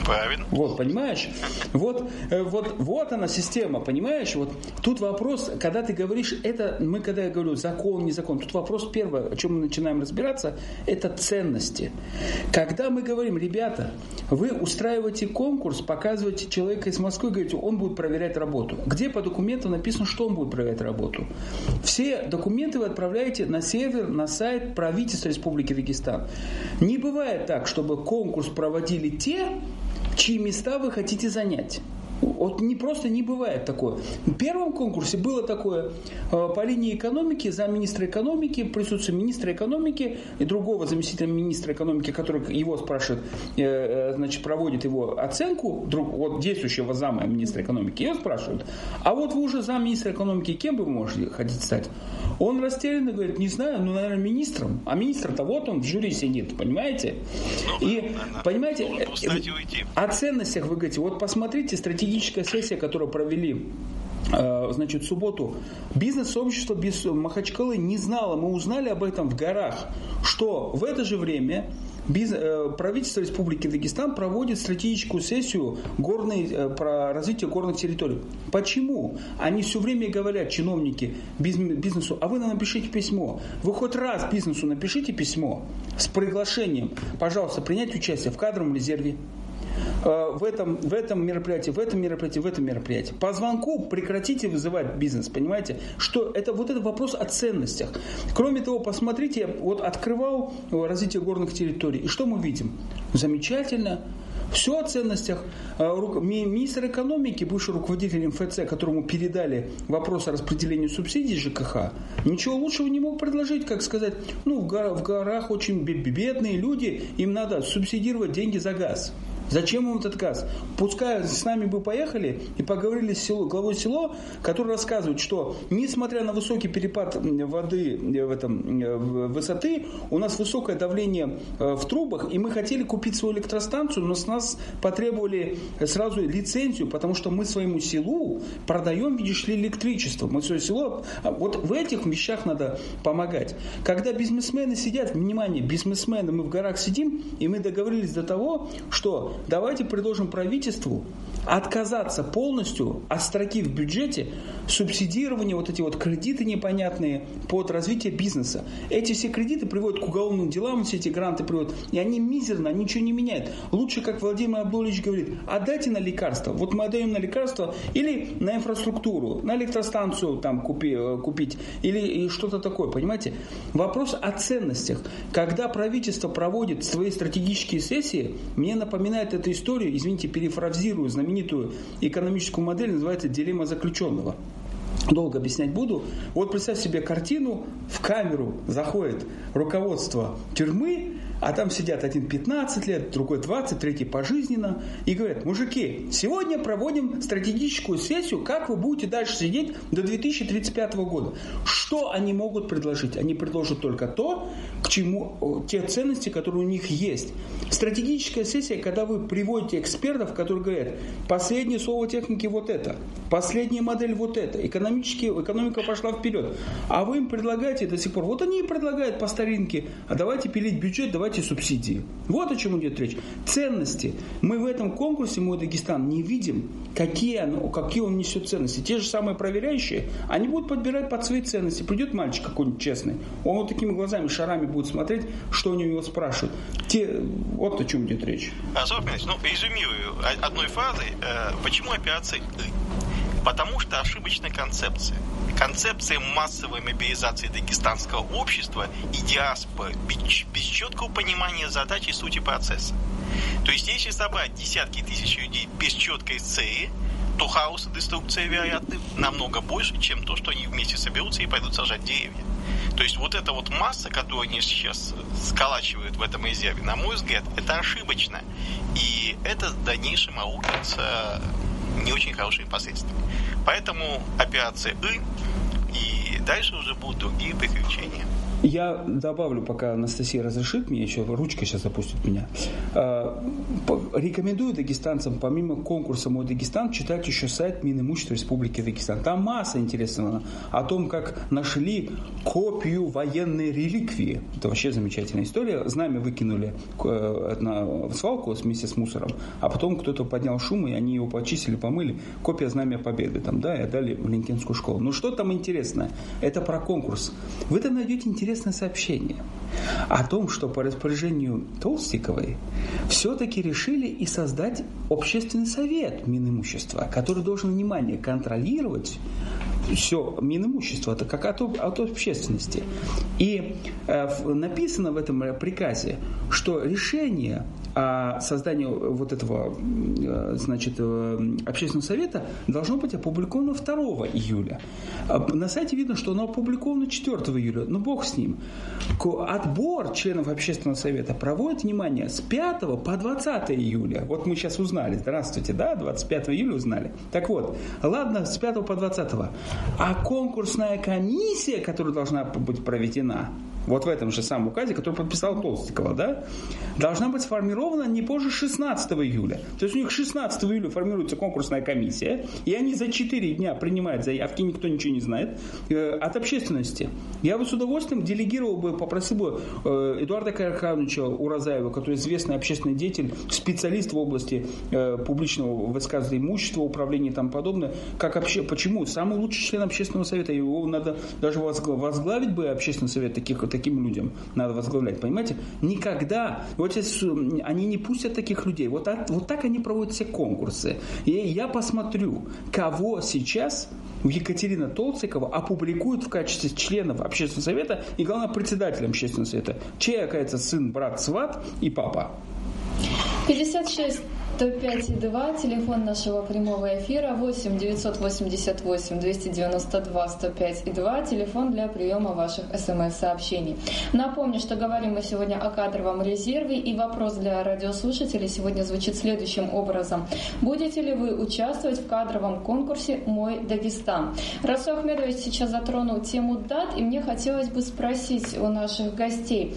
Правильно. Вот, понимаешь? Вот, э, вот, вот она система, понимаешь? Вот тут вопрос, когда ты говоришь, это, мы когда я говорю закон, не закон, тут вопрос первое, о чем мы начинаем разбираться, это ценности. Когда мы говорим, ребята, вы устраиваете конкурс, показываете человека из Москвы, говорите, он будет проверять работу. Где по документу написано, что он будет проверять работу? Все документы вы отправляете на сервер, на сайт правительства Республики Дагестан. Не бывает так, чтобы конкурс проводили те, чьи места вы хотите занять. Вот не просто не бывает такое. В первом конкурсе было такое э, по линии экономики, замминистра экономики, присутствие министра экономики и другого заместителя министра экономики, который его спрашивает, э, э, значит, проводит его оценку, друг, вот действующего зама министра экономики, его спрашивают, а вот вы уже замминистра экономики, кем вы можете хотите стать? Он растерянно говорит, не знаю, ну, наверное, министром. А министр-то вот он в жюри сидит, понимаете? Ну, и, понимаете, о ценностях вы говорите, вот посмотрите стратегически стратегическая сессия, которую провели э, значит, субботу бизнес-сообщество без Махачкалы не знало, мы узнали об этом в горах, что в это же время Э, правительство Республики Дагестан проводит стратегическую сессию горной, э, про развитие горных территорий. Почему? Они все время говорят, чиновники бизнесу, а вы нам напишите письмо. Вы хоть раз бизнесу напишите письмо с приглашением, пожалуйста, принять участие в кадровом резерве, в этом, в этом мероприятии, в этом мероприятии, в этом мероприятии. По звонку прекратите вызывать бизнес, понимаете? Что это вот это вопрос о ценностях. Кроме того, посмотрите, вот открывал развитие горных территорий, и что мы видим? Замечательно, все о ценностях. А, министр экономики, бывший руководитель МФЦ, которому передали вопрос о распределении субсидий ЖКХ, ничего лучшего не мог предложить, как сказать, ну, в горах очень бедные люди, им надо субсидировать деньги за газ. Зачем им этот газ? Пускай с нами бы поехали и поговорили с село, главой село, который рассказывает, что несмотря на высокий перепад воды э, в этом, э, высоты, у нас высокое давление э, в трубах, и мы хотели купить свою электростанцию, но с нас потребовали сразу лицензию, потому что мы своему селу продаем, видишь ли, электричество. Мы свое село... А вот в этих вещах надо помогать. Когда бизнесмены сидят, внимание, бизнесмены, мы в горах сидим, и мы договорились до того, что давайте предложим правительству отказаться полностью от строки в бюджете субсидирования, вот эти вот кредиты непонятные под развитие бизнеса. Эти все кредиты приводят к уголовным делам, все эти гранты приводят, и они мизерно, ничего не меняют. Лучше, как Владимир Абдулович говорит, отдайте на лекарства. Вот мы отдаем на лекарства или на инфраструктуру, на электростанцию там купи, э, купить или что-то такое, понимаете? Вопрос о ценностях. Когда правительство проводит свои стратегические сессии, мне напоминает эта история, извините, перефразирую знаменитую экономическую модель, называется «Дилемма заключенного» долго объяснять буду. Вот представь себе картину, в камеру заходит руководство тюрьмы, а там сидят один 15 лет, другой 20, третий пожизненно. И говорят, мужики, сегодня проводим стратегическую сессию, как вы будете дальше сидеть до 2035 года. Что они могут предложить? Они предложат только то, к чему, те ценности, которые у них есть. Стратегическая сессия, когда вы приводите экспертов, которые говорят, последнее слово техники вот это, последняя модель вот это, экономически, экономика пошла вперед. А вы им предлагаете до сих пор, вот они и предлагают по старинке, а давайте пилить бюджет, давайте давайте субсидии. Вот о чем идет речь. Ценности. Мы в этом конкурсе «Мой Дагестан» не видим, какие, оно, какие он несет ценности. Те же самые проверяющие, они будут подбирать под свои ценности. Придет мальчик какой-нибудь честный, он вот такими глазами, шарами будет смотреть, что они у него спрашивают. Те, вот о чем идет речь. А, ну, резюмирую одной фразой. Э, почему операция Потому что ошибочная концепция. Концепция массовой мобилизации дагестанского общества и диаспоры без, четкого понимания задач и сути процесса. То есть, если собрать десятки тысяч людей без четкой цели, то хаос и деструкция вероятны намного больше, чем то, что они вместе соберутся и пойдут сажать деревья. То есть вот эта вот масса, которую они сейчас сколачивают в этом резерве, на мой взгляд, это ошибочно. И это в дальнейшем аукнется не очень хорошие последствия. Поэтому операция «И» и дальше уже будут другие приключения. Я добавлю, пока Анастасия разрешит мне, еще ручка сейчас запустит меня. А, рекомендую дагестанцам, помимо конкурса «Мой Дагестан», читать еще сайт Минимущества Республики Дагестан. Там масса интересного о том, как нашли копию военной реликвии. Это вообще замечательная история. Знамя выкинули э, на свалку вместе с мусором, а потом кто-то поднял шум, и они его почистили, помыли. Копия Знамя Победы там, да, и отдали в Линкенскую школу. Ну что там интересное? Это про конкурс. Вы там найдете интересное интересное сообщение о том, что по распоряжению Толстиковой все-таки решили и создать общественный совет Минимущества, который должен, внимание, контролировать все Минимущество, это как от, от общественности. И э, написано в этом приказе, что решение о создании вот этого э, значит, э, общественного совета должно быть опубликовано 2 июля. А на сайте видно, что оно опубликовано 4 июля, но бог с ним. Отбор членов общественного совета проводит, внимание, с 5 по 20 июля. Вот мы сейчас узнали, здравствуйте, да, 25 июля узнали. Так вот, ладно, с 5 по 20. А конкурсная комиссия, которая должна быть проведена, вот в этом же самом указе, который подписал Толстикова, да, должна быть сформирована не позже 16 июля. То есть у них 16 июля формируется конкурсная комиссия, и они за 4 дня принимают заявки, никто ничего не знает, э, от общественности. Я бы с удовольствием делегировал бы, попросил бы э, Эдуарда Карахановича Уразаева, который известный общественный деятель, специалист в области э, публичного высказывания имущества, управления и тому подобное, как вообще, почему? Самый лучший член общественного совета, его надо даже возглавить бы общественный совет таких таким людям надо возглавлять, понимаете? Никогда, вот сейчас, они не пустят таких людей, вот, вот так они проводят все конкурсы. И я посмотрю, кого сейчас Екатерина Толцикова опубликует в качестве членов общественного совета и, главное, председателем общественного совета, чей, оказывается, сын, брат, сват и папа. 56 105,2, телефон нашего прямого эфира 8 988 292 105,2, телефон для приема ваших смс-сообщений. Напомню, что говорим мы сегодня о кадровом резерве, и вопрос для радиослушателей сегодня звучит следующим образом. Будете ли вы участвовать в кадровом конкурсе «Мой Дагестан»? Расул Ахмедович сейчас затронул тему дат, и мне хотелось бы спросить у наших гостей,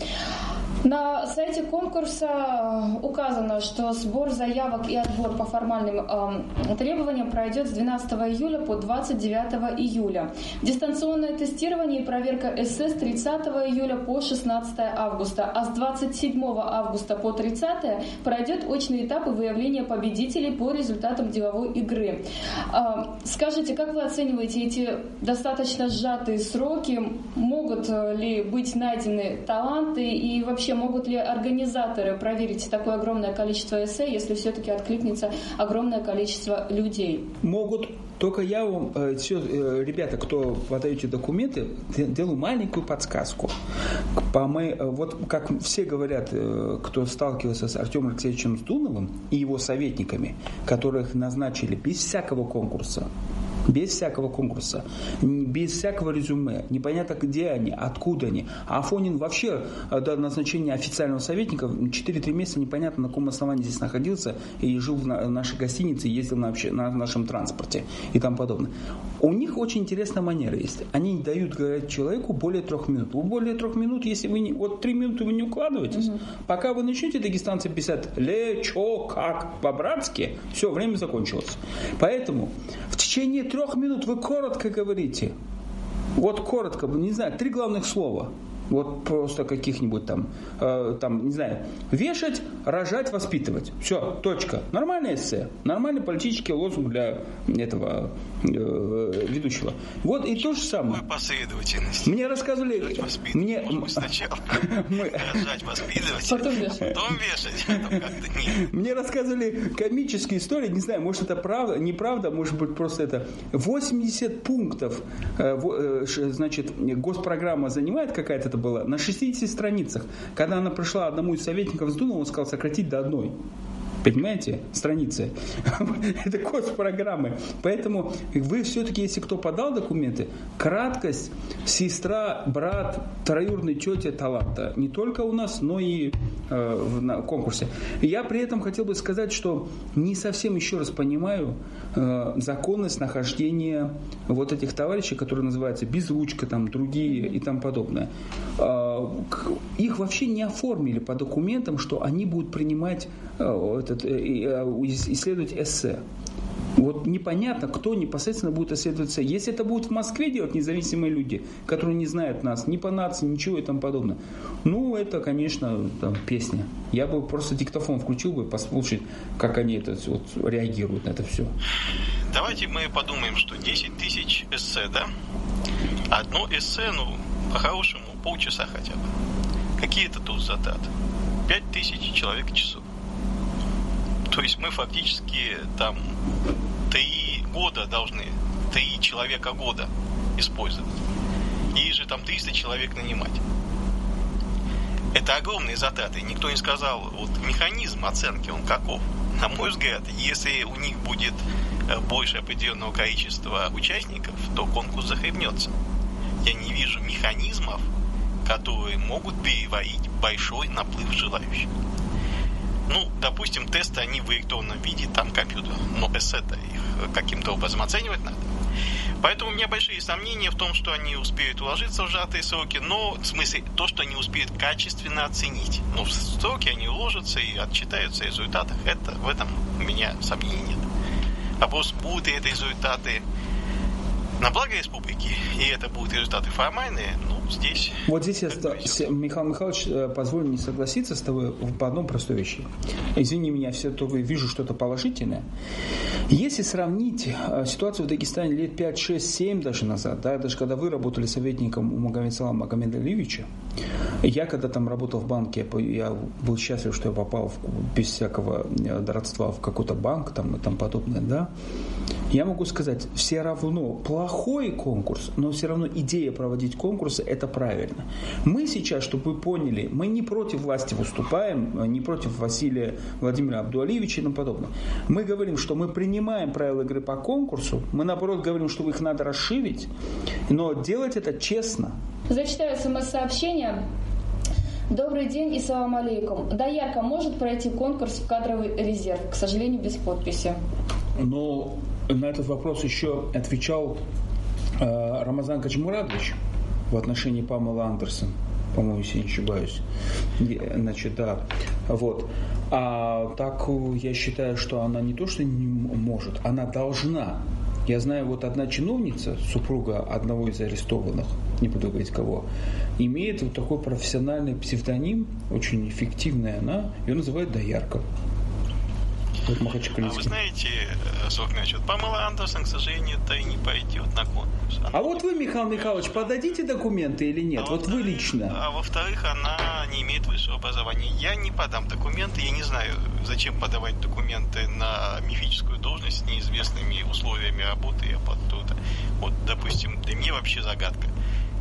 на сайте конкурса указано, что сбор заявок и отбор по формальным э, требованиям пройдет с 12 июля по 29 июля. Дистанционное тестирование и проверка СС с 30 июля по 16 августа, а с 27 августа по 30 пройдет очный этап выявления победителей по результатам деловой игры. Э, скажите, как вы оцениваете эти достаточно сжатые сроки? Могут э, ли быть найдены таланты и вообще могут ли организаторы проверить такое огромное количество эссе, если все-таки откликнется огромное количество людей? Могут. Только я вам, э, все, э, ребята, кто подаете документы, делаю маленькую подсказку. По моей, э, вот как все говорят, кто сталкивался с Артемом Алексеевичем Сдуновым и его советниками, которых назначили без всякого конкурса, без всякого конкурса, без всякого резюме, непонятно где они, откуда они. А Афонин вообще до назначения официального советника 4-3 месяца непонятно на каком основании здесь находился и жил в нашей гостинице, ездил на, вообще, на нашем транспорте и тому подобное. У них очень интересная манера есть. Они дают говорить человеку более трех минут. Более трех минут, если вы не... Вот три минуты вы не укладываетесь, угу. пока вы начнете дагестанцы писать «ле, чё, как», по-братски, все, время закончилось. Поэтому в течение трех минут вы коротко говорите. Вот коротко, не знаю, три главных слова – вот просто каких-нибудь там, э, там, не знаю, вешать, рожать, воспитывать. Все, точка. Нормальное эссе, нормальный политический лозунг для этого э, ведущего. Вот и то же самое. Последовательность. Мне рассказывали... Мне... Сначала [laughs] рожать, воспитывать, потом вешать. Потом вешать. Мне рассказывали комические истории, не знаю, может это правда, неправда, может быть просто это 80 пунктов, э, э, значит, госпрограмма занимает какая-то это было, на 60 страницах. Когда она пришла одному из советников с Дуном, он сказал сократить до одной. Понимаете? Страницы. [laughs] Это код программы. Поэтому вы все-таки, если кто подал документы, краткость, сестра, брат, троюродный тетя таланта. Не только у нас, но и э, на конкурсе. Я при этом хотел бы сказать, что не совсем еще раз понимаю э, законность нахождения вот этих товарищей, которые называются безручка, там, другие и тому подобное. Э, их вообще не оформили по документам, что они будут принимать э, этот, э, э, исследовать эссе. Вот непонятно, кто непосредственно будет исследовать эссе. Если это будут в Москве делать независимые люди, которые не знают нас, ни по нации, ничего и тому подобное, ну, это, конечно, там, песня. Я бы просто диктофон включил бы, послушать, как они это вот, реагируют на это все. Давайте мы подумаем, что 10 тысяч эссе, да? Одно эссе, ну, по-хорошему, полчаса хотя бы. Какие это тут затраты? 5 тысяч человек часов. То есть мы фактически там три года должны, три человека года использовать. И же там 300 человек нанимать. Это огромные затраты. Никто не сказал, вот механизм оценки, он каков. На мой взгляд, если у них будет э, больше определенного количества участников, то конкурс захлебнется. Я не вижу механизмов, которые могут переварить большой наплыв желающих. Ну, допустим, тесты, они в электронном виде, там компьютер, но эссе-то их каким-то образом оценивать надо. Поэтому у меня большие сомнения в том, что они успеют уложиться в сжатые сроки, но в смысле то, что они успеют качественно оценить. Но в сроки они уложатся и отчитаются о результатах. Это, в этом у меня сомнений нет. Вопрос, будут ли это результаты на благо республики, и это будут результаты формальные, здесь... Вот здесь я, Михаил Михайлович, э, позволю не согласиться с тобой по одной простой вещи. Извини меня, все только вижу что-то положительное. Если сравнить э, ситуацию в Дагестане лет 5, 6, 7 даже назад, да, даже когда вы работали советником у Магомеда Салама Магомеда Алиевича, я когда там работал в банке, я был счастлив, что я попал в, без всякого э, родства в какой-то банк там, и тому подобное, да, я могу сказать, все равно плохой конкурс, но все равно идея проводить конкурсы – это правильно. Мы сейчас, чтобы вы поняли, мы не против власти выступаем, э, не против Василия Владимира Абдуалиевича и тому подобное. Мы говорим, что мы принимаем правила игры по конкурсу, мы наоборот говорим, что их надо расширить, но делать это честно. Зачитаю смс-сообщение. Добрый день и салам алейкум. Доярка может пройти конкурс в кадровый резерв, к сожалению, без подписи. Ну, на этот вопрос еще отвечал э, Рамазан Качмурадович в отношении Памела Андерсон по-моему, если не ошибаюсь. Значит, да. Вот. А так я считаю, что она не то, что не может, она должна. Я знаю, вот одна чиновница, супруга одного из арестованных, не буду говорить кого, имеет вот такой профессиональный псевдоним, очень эффективная она, ее называют Доярка. А вы знаете, э, Сохмяч, вот Памела Андерсон, к сожалению, то и не пойдет на конкурс. Она... А вот вы, Михаил Михайлович, подадите документы или нет? А вот вы лично. А во-вторых, она не имеет высшего образования. Я не подам документы, я не знаю, зачем подавать документы на мифическую должность с неизвестными условиями работы и оплаты Вот, допустим, для меня вообще загадка,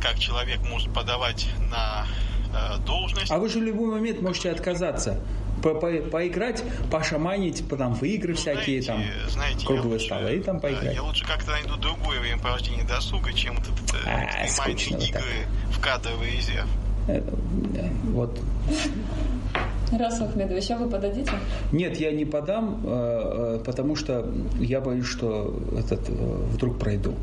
как человек может подавать на э, должность. А вы же в любой момент можете отказаться по по поиграть, пошаманить, там в игры ну, всякие, знаете, там знаете, круглые столы, и там поиграть. Я лучше как-то найду другое времяпровождение досуга, чем вот это а, экстремальные игры в кадровый резерв. Это, вот. Раз Ахмедович, а вы подадите? Нет, я не подам, э, э, потому что я боюсь, что этот э, вдруг пройду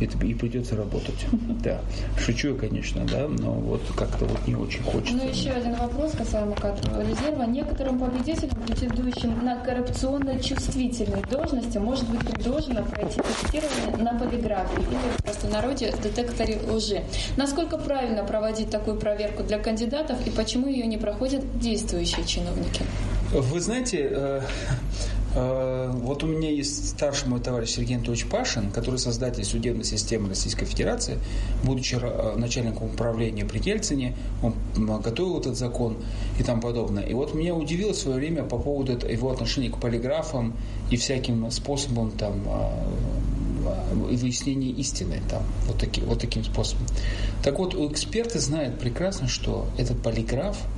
и, и придется работать. [laughs] Да. Шучу я, конечно, да, но вот как-то вот не очень хочется. Ну, еще один вопрос касаемо кадрового резерва. Некоторым победителям, претендующим на коррупционно чувствительные должности, может быть предложено пройти тестирование на полиграфе или в простонародье детекторе лжи. Насколько правильно проводить такую проверку для кандидатов и почему ее не проходят действующие чиновники? Вы знаете, Э, вот у меня есть старший мой товарищ Сергей Анатольевич Пашин, который создатель судебной системы Российской Федерации, будучи э, начальником управления при Ельцине, он готовил этот закон и тому подобное. И вот меня удивило в свое время по поводу его отношения к полиграфам и всяким способам там э, выяснения истины там, вот, таки, вот таким способом. Так вот, эксперты знают прекрасно, что этот полиграф –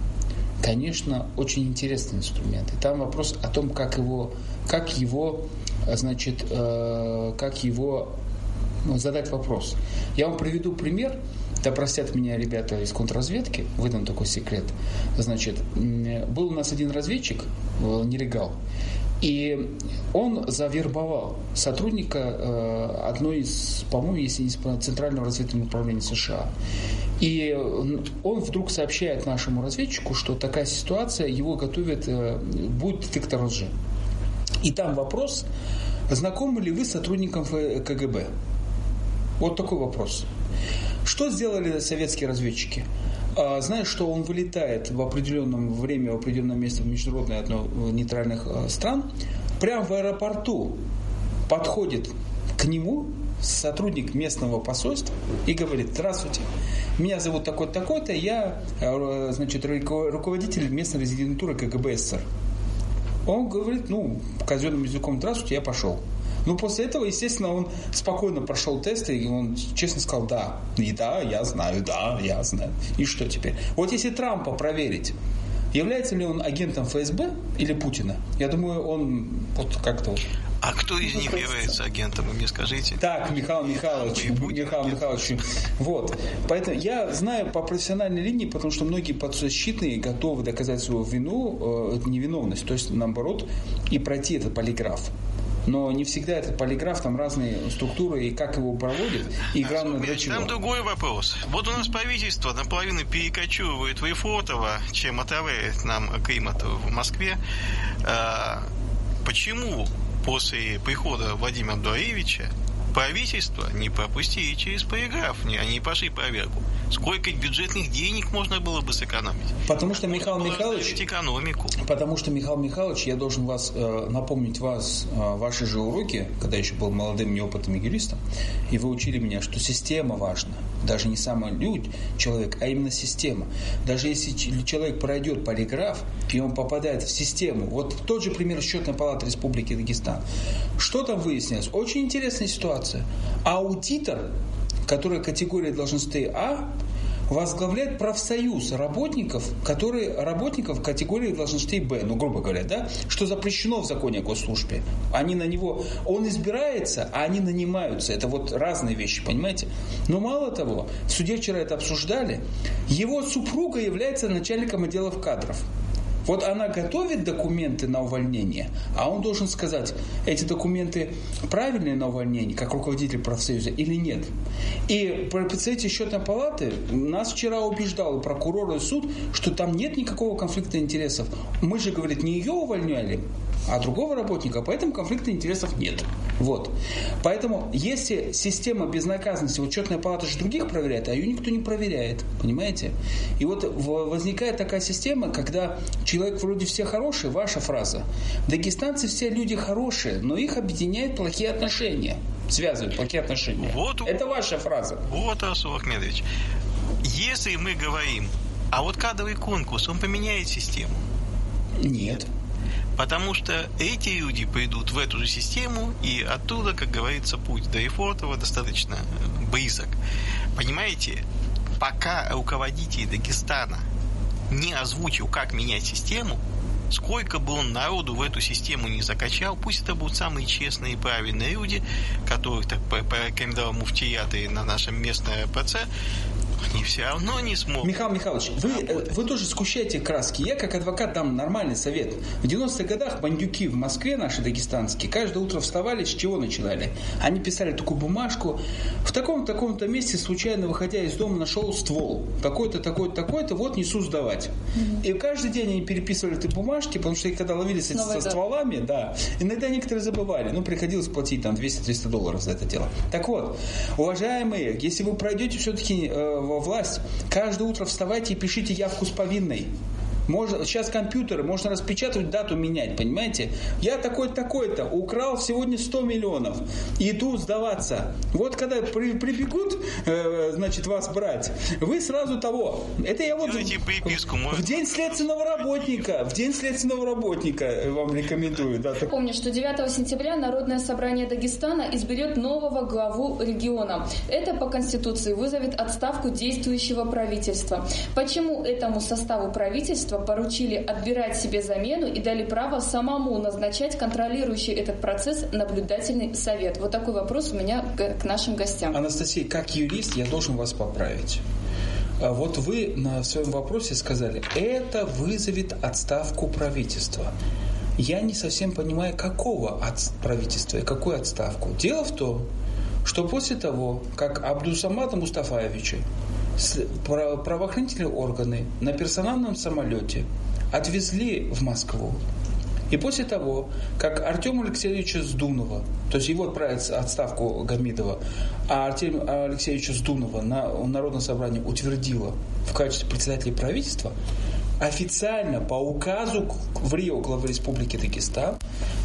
конечно, очень интересный инструмент. И там вопрос о том, как его, как его, значит, э, как его ну, задать вопрос. Я вам приведу пример. Да простят меня ребята из контрразведки, выдам такой секрет. Значит, был у нас один разведчик, э, нелегал, и он завербовал сотрудника э, одной из, по-моему, если не Центрального разведывательного управления США. И он вдруг сообщает нашему разведчику, что такая ситуация, его готовят, э, будет детектор лжи. И там вопрос, знакомы ли вы с сотрудником КГБ? Вот такой вопрос. Что сделали советские разведчики? А, знаешь, что он вылетает в определенном время, в определенном месте в международное одно нейтральных э, стран, прямо в аэропорту подходит к нему сотрудник местного посольства и говорит, здравствуйте, меня зовут такой-то, такой-то, я, э, значит, руководитель местной резидентуры КГБ СССР. Он говорит, ну, казенным языком, здравствуйте, я пошел. Ну, после этого, естественно, он спокойно прошел тесты, и он честно сказал, да, и да, я знаю, да, я знаю. И что теперь? Вот если Трампа проверить, является ли он агентом ФСБ или Путина, я думаю, он вот как-то а кто из них является агентом, вы мне скажите? Так, Михаил Михайлович, Михаил Михайлович, вот. Поэтому я знаю по профессиональной линии, потому что многие подзащитные готовы доказать свою вину, э, невиновность, то есть наоборот, и пройти этот полиграф. Но не всегда этот полиграф, там разные структуры, и как его проводят, и главное для чего. Там другой вопрос. Вот у нас правительство наполовину перекочевывает в Ефотово, чем отравляет нам климат в Москве. А, почему после прихода Владимира Абдуаевича правительство не пропустили через полиграф, они пошли проверку. Сколько бюджетных денег можно было бы сэкономить? Потому что, Михаил Михайлович... экономику. Потому что, Михаил Михайлович, я должен вас э, напомнить вас, э, ваши же уроки, когда я еще был молодым неопытным юристом, и вы учили меня, что система важна. Даже не сам людь, человек, а именно система. Даже если человек пройдет полиграф, и он попадает в систему, вот тот же пример счетной палаты Республики Дагестан. Что там выяснилось? Очень интересная ситуация. Аудитор, который категория должностей А, возглавляет профсоюз работников, которые работников категории должностей Б, ну, грубо говоря, да, что запрещено в законе о госслужбе. Они на него, он избирается, а они нанимаются. Это вот разные вещи, понимаете? Но мало того, в суде вчера это обсуждали, его супруга является начальником отделов кадров. Вот она готовит документы на увольнение, а он должен сказать, эти документы правильные на увольнение, как руководитель профсоюза, или нет. И представитель счетной палаты нас вчера убеждал, прокурор, и суд, что там нет никакого конфликта интересов. Мы же, говорит, не ее увольняли, а другого работника, поэтому конфликта интересов нет. Вот. Поэтому, если система безнаказанности, вот счетная палата же других проверяет, а ее никто не проверяет, понимаете? И вот возникает такая система, когда человек вроде все хороший, ваша фраза. Дагестанцы все люди хорошие, но их объединяют плохие отношения. Связывают плохие отношения. Вот, Это ваша фраза. Вот, Расул Ахмедович. Если мы говорим, а вот кадровый конкурс, он поменяет систему? Нет. Потому что эти люди пойдут в эту же систему, и оттуда, как говорится, путь до Ефортова достаточно близок. Понимаете, пока руководитель Дагестана не озвучил, как менять систему, сколько бы он народу в эту систему не закачал, пусть это будут самые честные и правильные люди, которых так порекомендовал муфтият и на нашем местном РПЦ, они все равно не смогут. Михаил Михайлович, вы, э, вы тоже скучаете краски. Я, как адвокат, дам нормальный совет. В 90-х годах бандюки в Москве, наши дагестанские, каждое утро вставали, с чего начинали? Они писали такую бумажку. В таком-то, таком-то месте, случайно выходя из дома, нашел ствол. Такой-то, такой-то, такой-то, вот несу сдавать. mm И каждый день они переписывали эти бумажки, потому что их когда ловили со, со стволами, да, иногда некоторые забывали. Ну, приходилось платить там 200-300 долларов за это дело. Так вот, уважаемые, если вы пройдете все-таки э, во власть, каждое утро вставайте и пишите явку с повинной. Можно, сейчас компьютеры, можно распечатывать, дату менять, понимаете? Я такой-такой-то, украл сегодня 100 миллионов, иду сдаваться. Вот когда при, прибегут, э, значит, вас брать, вы сразу того. Это я вот приписку, в день следственного работника, в день следственного работника вам рекомендую. Да, так. Помню, что 9 сентября Народное собрание Дагестана изберет нового главу региона. Это по Конституции вызовет отставку действующего правительства. Почему этому составу правительства правительства поручили отбирать себе замену и дали право самому назначать контролирующий этот процесс наблюдательный совет. Вот такой вопрос у меня к нашим гостям. Анастасия, как юрист я должен вас поправить. А вот вы на своем вопросе сказали, это вызовет отставку правительства. Я не совсем понимаю, какого от правительства и какую отставку. Дело в том, что после того, как Абдусамата Мустафаевича правоохранительные органы на персональном самолете отвезли в Москву. И после того, как Артема Алексеевича Сдунова, то есть его отправят отставку Гамидова, а Артема Алексеевича Сдунова на Народное собрание утвердило в качестве председателя правительства, официально по указу в Рио главы Республики Дагестан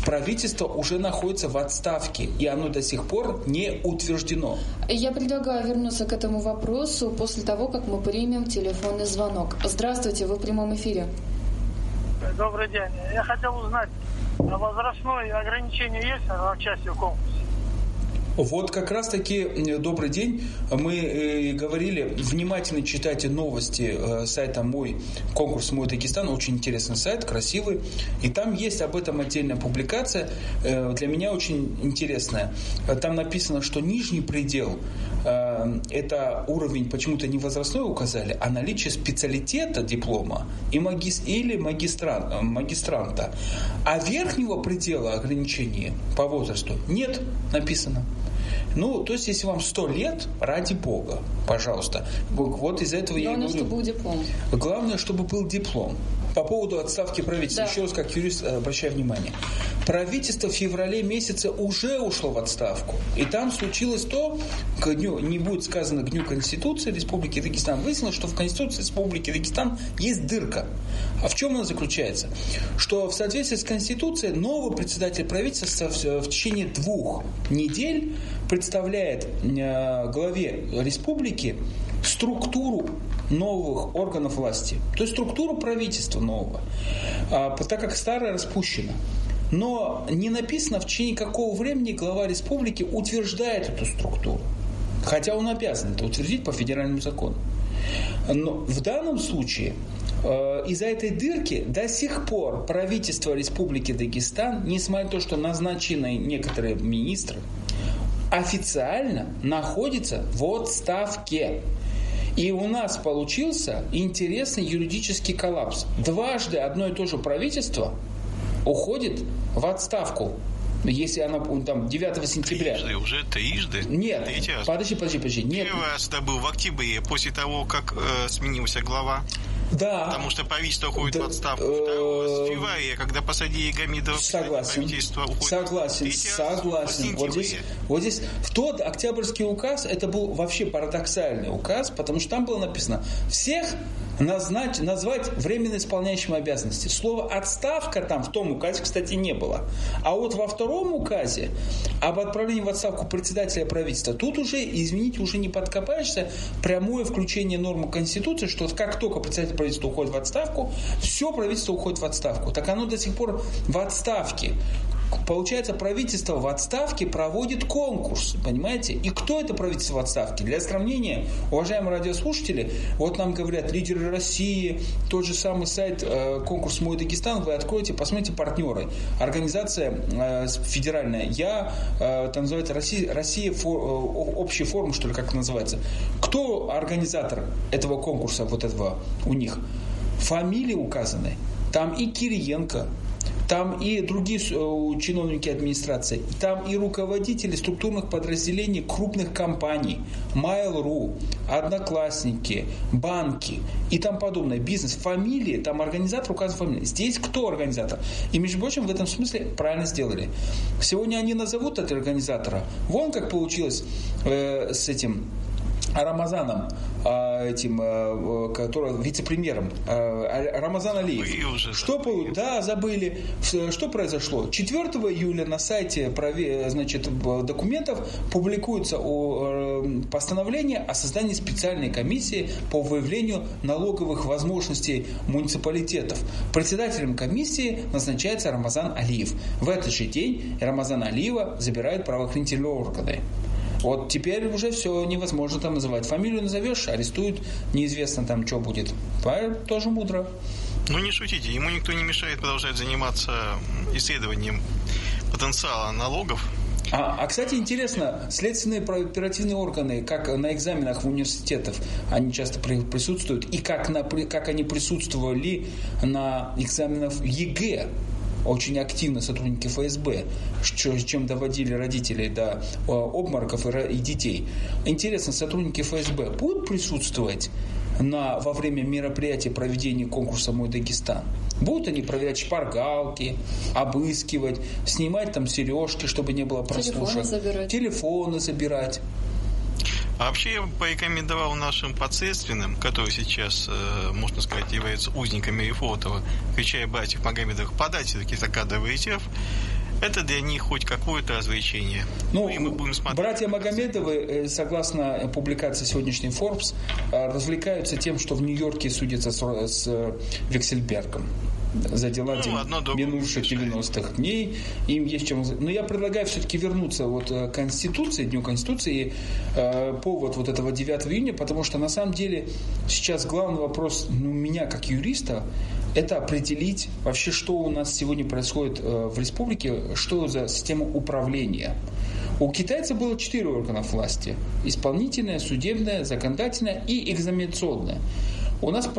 правительство уже находится в отставке, и оно до сих пор не утверждено. Я предлагаю вернуться к этому вопросу после того, как мы примем телефонный звонок. Здравствуйте, вы в прямом эфире. Добрый день. Я хотел узнать, возрастное ограничение есть в части конкурса? Вот как раз таки, добрый день, мы э, говорили, внимательно читайте новости э, сайта «Мой конкурс «Мой Дагестан», очень интересный сайт, красивый, и там есть об этом отдельная публикация, э, для меня очень интересная. Там написано, что нижний предел это уровень почему-то не возрастной указали, а наличие специалитета диплома и магис, или магистран, магистранта. А верхнего предела ограничения по возрасту нет написано. Ну, то есть, если вам сто лет, ради бога, пожалуйста. Вот из этого Главное, я и говорю. чтобы был диплом. Главное, чтобы был диплом. По поводу отставки правительства, Да. еще раз как юрист э, обращаю внимание. Правительство в феврале месяце уже ушло в отставку. И там случилось то, к дню, не будет сказано к дню Конституции Республики Дагестан, выяснилось, что в Конституции Республики Дагестан есть дырка. А в чем она заключается? Что в соответствии с Конституцией новый председатель правительства в течение двух недель представляет э, главе республики структуру новых органов власти, то есть структуру правительства нового, а, так как старая распущена. Но не написано, в течение какого времени глава республики утверждает эту структуру. Хотя он обязан это утвердить по федеральному закону. Но в данном случае э, из-за этой дырки до сих пор правительство Республики Дагестан, несмотря на то, что назначены некоторые министры, официально находится в отставке. И у нас получился интересный юридический коллапс. Дважды одно и то же правительство уходит в отставку. Если она там 9 сентября. Трижды, уже трижды. Нет, Третий раз. подожди, подожди, подожди. Нет, Первый раз это был в октябре, после того, как э, сменился глава. Да. Потому что правительство уходит Да, в отставку. э, Второй раз в феврале, когда посадили Гамидова, Согласен. правительство уходит. Согласен, в согласен. Вот здесь, вот здесь в тот Октябрьский указ это был вообще парадоксальный указ, потому что там было написано всех назнач, назвать временно исполняющим обязанности. Слово отставка там в том указе, кстати, не было. А вот во втором указе об отправлении в отставку председателя правительства тут уже, извините, уже не подкопаешься прямое включение нормы Конституции, что как только председатель правительства уходит в отставку, все правительство уходит в отставку. Так оно до сих пор в отставке. Получается, правительство в отставке проводит конкурс, понимаете? И кто это правительство в отставке? Для сравнения, уважаемые радиослушатели, вот нам говорят лидеры России, тот же самый сайт э, конкурс «Мой Дагестан», вы откроете, посмотрите партнеры. Организация э, федеральная, я, э, там называется Россия, Россия фо- э, общий форум, что ли, как называется. Кто организатор этого конкурса, вот этого у них? Фамилии указаны. Там и Кириенко, там и другие э, чиновники администрации, там и руководители структурных подразделений крупных компаний, Mail.ru, Одноклассники, банки и тому подобное, бизнес, фамилии, там организатор указан фамилия. Здесь кто организатор? И, между прочим, в этом смысле правильно сделали. Сегодня они назовут этого организатора. Вон как получилось э, с этим Рамазаном, этим, а, который вице-премьером, а, Рамазан Алиев. Вы уже Что полу- Да, забыли. Что произошло? 4 июля на сайте значит, документов публикуется э, постановление о создании специальной комиссии по выявлению налоговых возможностей муниципалитетов. Председателем комиссии назначается Рамазан Алиев. В этот же день Рамазана Алиева забирают правоохранительные органы. Вот теперь уже все невозможно там называть. Фамилию назовешь, арестуют, неизвестно там, что будет. Тоже мудро. Ну не шутите, ему никто не мешает продолжать заниматься исследованием потенциала налогов. А, а, кстати, интересно, следственные оперативные органы, как на экзаменах в университетах, они часто при- присутствуют, и как, на, как они присутствовали на экзаменах ЕГЭ. Очень активно сотрудники ФСБ, чем доводили родителей до э, обмороков и, детей. Интересно, сотрудники ФСБ будут присутствовать на, во время мероприятия проведения конкурса «Мой Дагестан»? Будут они проверять шпаргалки, обыскивать, снимать там сережки, чтобы не было прослушек, забирать. телефоны забирать. А вообще я бы порекомендовал нашим подследственным, которые сейчас, э, можно сказать, являются узниками Рифотова, включая братьев Магомедовых, подать все-таки за кадровый резерв. Это для них хоть какое-то развлечение. Ну, и мы будем смотреть. братья Магомедовы, э, согласно публикации сегодняшней Forbes, э, развлекаются тем, что в Нью-Йорке судятся с, с Вексельбергом за дела Ну, минувших мешает. 90-х дней. Им есть чем... Но я предлагаю все-таки вернуться вот э, к Конституции, Дню Конституции, э, повод вот этого 9 июня, потому что на самом деле сейчас главный вопрос ну, меня как юриста, это определить вообще, что у нас сегодня происходит э, в республике, что за система управления. У китайцев было четыре органа власти. Исполнительная, судебная, законодательная и экзаменационная. У нас,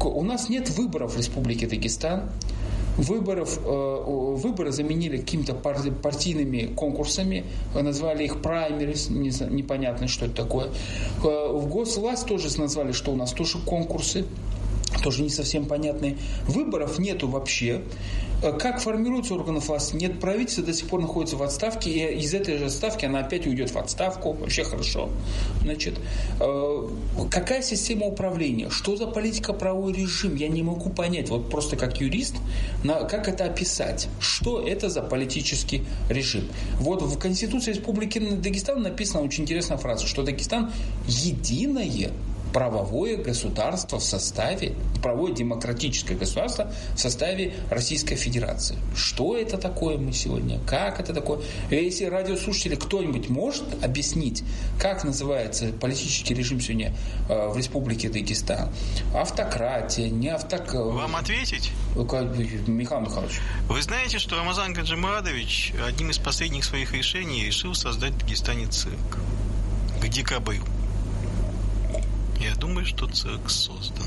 у нас нет выборов в Республике Дагестан. Выборов, э, выборы заменили какими-то партийными конкурсами, назвали их праймерис, непонятно, что это такое. Э, в госвласть тоже назвали, что у нас тоже конкурсы тоже не совсем понятные. Выборов нету вообще. Э, как формируются органы власти? Нет, правительство до сих пор находится в отставке, и из этой же отставки она опять уйдет в отставку. Вообще хорошо. Значит, э, какая система управления? Что за политика-правовой режим? Я не могу понять. Вот просто как юрист, как это описать? Что это за политический режим? Вот в Конституции Республики Дагестан написана очень интересная фраза, что Дагестан единое правовое государство в составе, правовое демократическое государство в составе Российской Федерации. Что это такое мы сегодня? Как это такое? Если радиослушатели кто-нибудь может объяснить, как называется политический режим сегодня э, в Республике Дагестан? Автократия, не автократия. Вам ответить? Михаил Михайлович. Вы знаете, что Рамазан Гаджимурадович одним из последних своих решений решил создать в Дагестане цирк. К декабрю. Я думаю, что цирк создан.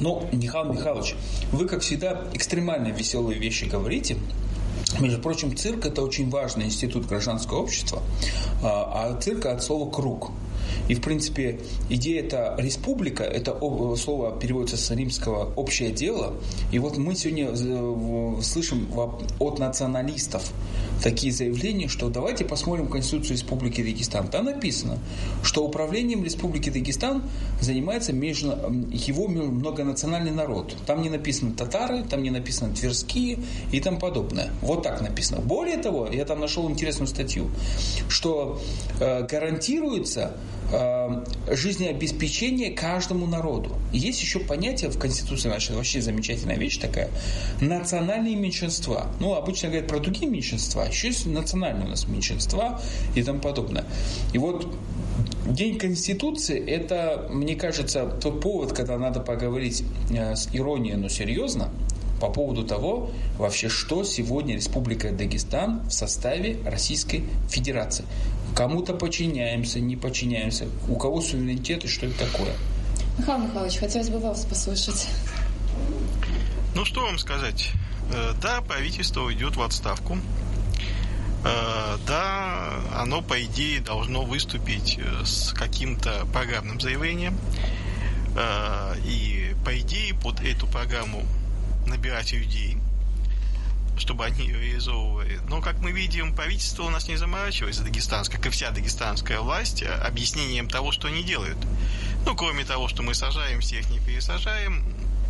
Но, Михаил Михайлович, вы, как всегда, экстремально веселые вещи говорите. Между прочим, цирк – это очень важный институт гражданского общества, а, а цирк от слова «круг». И, в принципе, идея это республика, это слово переводится с римского «общее дело». И вот мы сегодня э, слышим от националистов такие заявления, что давайте посмотрим Конституцию Республики Дагестан. Там написано, что управлением Республики Дагестан занимается между, его многонациональный народ. Там не написано татары, там не написано тверские и тому подобное. Вот так написано. Более того, я там нашел интересную статью, что э, гарантируется жизнеобеспечение каждому народу. есть еще понятие в Конституции нашей, вообще замечательная вещь такая, национальные меньшинства. Ну, обычно говорят про другие меньшинства, а еще есть национальные у нас меньшинства и тому подобное. И вот День Конституции – это, мне кажется, тот повод, когда надо поговорить э, с иронией, но серьезно, по поводу того, вообще, что сегодня Республика Дагестан в составе Российской Федерации. Кому-то подчиняемся, не подчиняемся, у кого суверенитет и что это такое. Михаил Михайлович, хотелось бы вас послушать. Ну, что вам сказать? Э, да, правительство уйдет в отставку. Э, да, оно, по идее, должно выступить э, с каким-то программным заявлением. И, по идее, под эту программу набирать людей, чтобы они ее реализовывали. Но, как мы видим, правительство у нас не заморачивается, дагестанское, как и вся дагестанская власть, а, объяснением того, что они делают. Ну, кроме того, что мы сажаем всех, не пересажаем.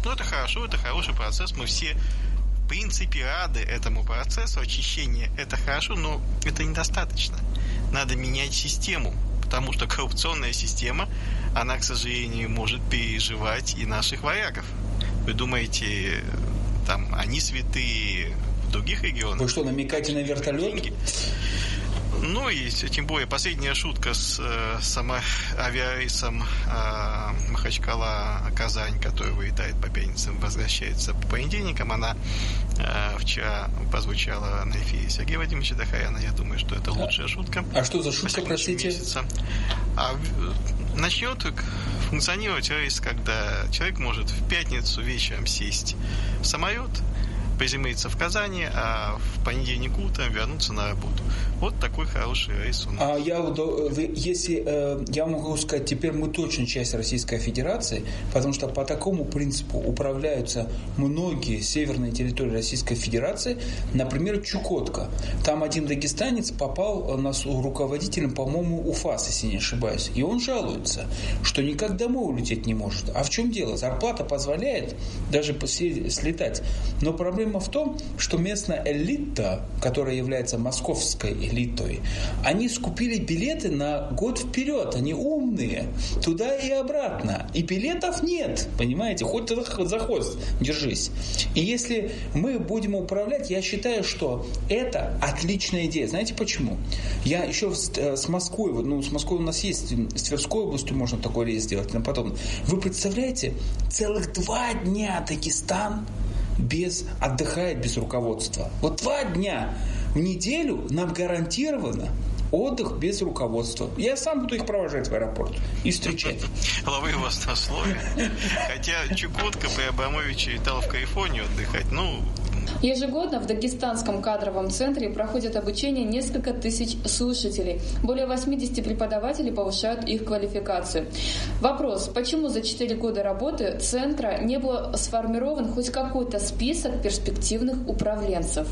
Ну, это хорошо, это хороший процесс. Мы все, в принципе, рады этому процессу. Очищение – это хорошо, но это недостаточно. Надо менять систему, потому что коррупционная система, она, к сожалению, может переживать и наших вояков. Вы думаете, там, они святые других регионах? Вы что, намекаете на вертолет? Деньги. Ну и тем более последняя шутка с э, само авиарейсом э, Махачкала-Казань, который вылетает по пятницам, возвращается по понедельникам, она э, вчера прозвучала на эфире Сергея Владимировича Дахаяна. Я думаю, что это лучшая шутка. А что за шутка, простите? Месяца. А, начнет функционировать рейс, когда человек может в пятницу вечером сесть в самолет, приземлиться в Казани, а в понедельник утром вернуться на работу. Вот такой хороший рейс у нас. А я, если э, я могу сказать, теперь мы точно часть Российской Федерации, потому что по такому принципу управляются многие северные территории Российской Федерации, например, Чукотка. Там один дагестанец попал на руководителем, по-моему, УФАС, если не ошибаюсь, и он жалуется, что никак домой улететь не может. А в чем дело? Зарплата позволяет даже слетать, но проблема Проблема в том, что местная элита, которая является московской элитой, они скупили билеты на год вперед. Они умные. Туда и обратно. И билетов нет. Понимаете? Хоть за хвост держись. И если мы будем управлять, я считаю, что это отличная идея. Знаете почему? Я еще э, с Москвой, ну, с Москвой у нас есть, с Тверской областью можно такой рейс сделать. И потом. Вы представляете, целых два дня Дагестан без, отдыхает без руководства. Вот два дня в неделю нам гарантированно Отдых без руководства. Я сам буду их провожать в аэропорт и встречать. Ловы вас на слове. Хотя Чукотка при Абрамовиче летал в Калифорнию отдыхать. Ну, Ежегодно в Дагестанском кадровом центре проходят обучение несколько тысяч слушателей. Более 80 преподавателей повышают их квалификацию. Вопрос, почему за 4 года работы центра не был сформирован хоть какой-то список перспективных управленцев?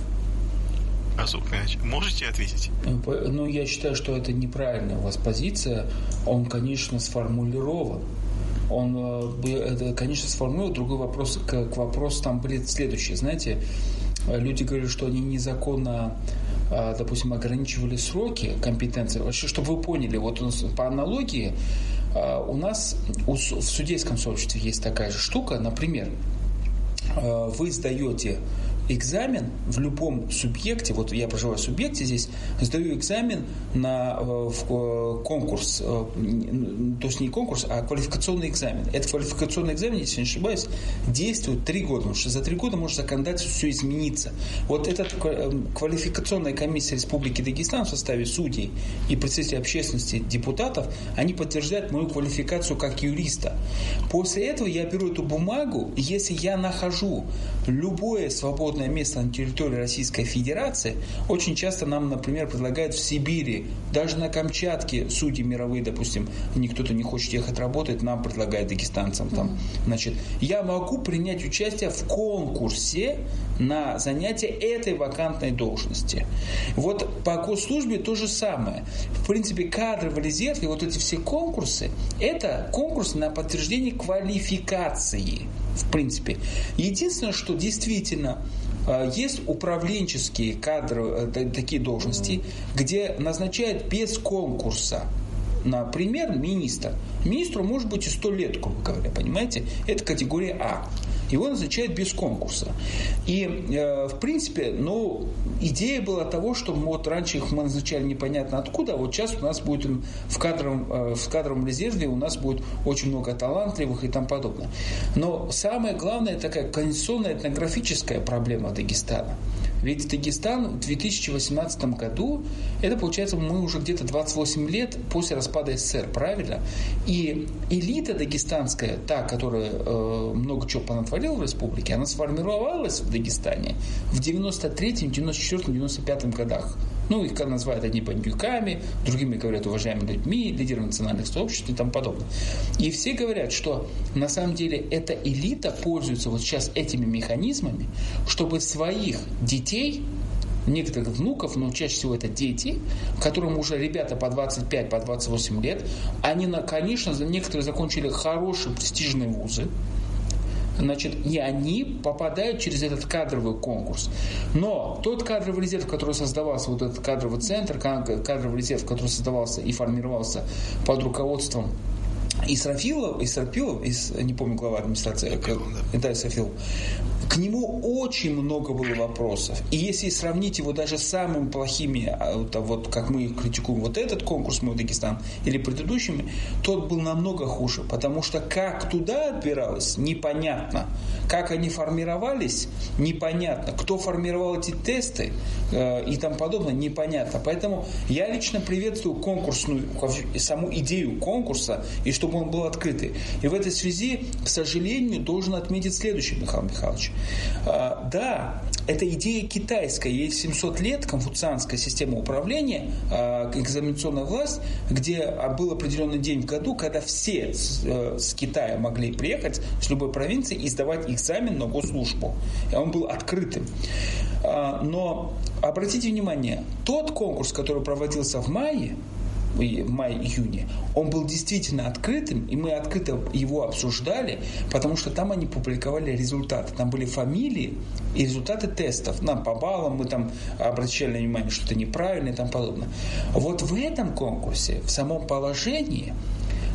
Разук можете ответить? Ну, я считаю, что это неправильная у вас позиция. Он, конечно, сформулирован он, э, это, конечно, сформулировал. Другой вопрос к, к вопросу там будет следующий. Знаете, люди говорят, что они незаконно э, допустим, ограничивали сроки компетенции. Вообще, чтобы вы поняли, вот по аналогии э, у нас в судейском сообществе есть такая же штука, например, вы сдаете экзамен в любом субъекте, вот я проживаю в субъекте здесь, сдаю экзамен на э, в э, конкурс, э, то есть не конкурс, а квалификационный экзамен. Этот квалификационный экзамен, если не ошибаюсь, действует три года, потому что за три года может законодательство все измениться. Вот эта квалификационная комиссия Республики Дагестан в составе судей и представителей общественности депутатов, они подтверждают мою квалификацию как юриста. После этого я беру эту бумагу, если я нахожу любое свободное свободное место на территории Российской Федерации, очень часто нам, например, предлагают в Сибири, даже на Камчатке судьи мировые, допустим, не кто-то не хочет ехать работать, нам предлагают дагестанцам там. Значит, я могу принять участие в конкурсе на занятие этой вакантной должности. Вот по госслужбе то же самое. В принципе, кадровый резерв и вот эти все конкурсы, это конкурс на подтверждение квалификации в принципе. Единственное, что действительно есть управленческие кадры, э, такие должности, где назначают без конкурса. Например, министр. Министру может быть и 100 лет, грубо говоря, понимаете? Это категория А его назначают без конкурса. И, э, в принципе, ну, идея была того, что вот раньше их мы назначали непонятно откуда, а вот сейчас у нас будет в кадровом, э, в кадровом резерве у нас будет очень много талантливых и тому подобное. Но самое главное такая конституционная этнографическая проблема Дагестана. Ведь Дагестан в 2018 году, это получается мы уже где-то 28 лет после распада СССР, правильно? И элита дагестанская, та, которая э, много чего понатворила в республике, она сформировалась в Дагестане в 93-м, 94-м, 95-м годах. Ну, их называют одни бандюками, другими говорят уважаемыми людьми, лидерами национальных сообществ и тому подобное. И все говорят, что на самом деле эта элита пользуется вот сейчас этими механизмами, чтобы своих детей некоторых внуков, но чаще всего это дети, которым уже ребята по 25, по 28 лет, они, конечно, некоторые закончили хорошие престижные вузы, значит, и они попадают через этот кадровый конкурс. Но тот кадровый резерв, который создавался, вот этот кадровый центр, кадровый резерв, который создавался и формировался под руководством Исрафилов, Исрафилов, из, не помню, глава администрации, Исрафилов, да. да, Исрафилов, к нему очень много было вопросов. И если сравнить его даже с самыми плохими, а, вот, вот как мы критикуем вот этот конкурс «Мой Дагестан» или предыдущими, тот был намного хуже. Потому что как туда отбиралось, непонятно. Как они формировались, непонятно. Кто формировал эти тесты э, и тому подобное, непонятно. Поэтому я лично приветствую конкурсную, саму идею конкурса, и чтобы он был открытый. И в этой связи, к сожалению, должен отметить следующее, Михаил Михайлович. А, да, это идея китайская. Есть 700 лет конфуцианская система управления, а, экзаменационная власть, где был определенный день в году, когда все с, э, с Китая могли приехать, с любой провинции, и сдавать экзамен на госслужбу. И он был открытым. А, но обратите внимание, тот конкурс, который проводился в мае, в мае-июне, он был действительно открытым, и мы открыто его обсуждали, потому что там они публиковали результаты. Там были фамилии и результаты тестов. Нам по баллам мы там обращали внимание, что это неправильно и тому подобное. Вот в этом конкурсе, в самом положении,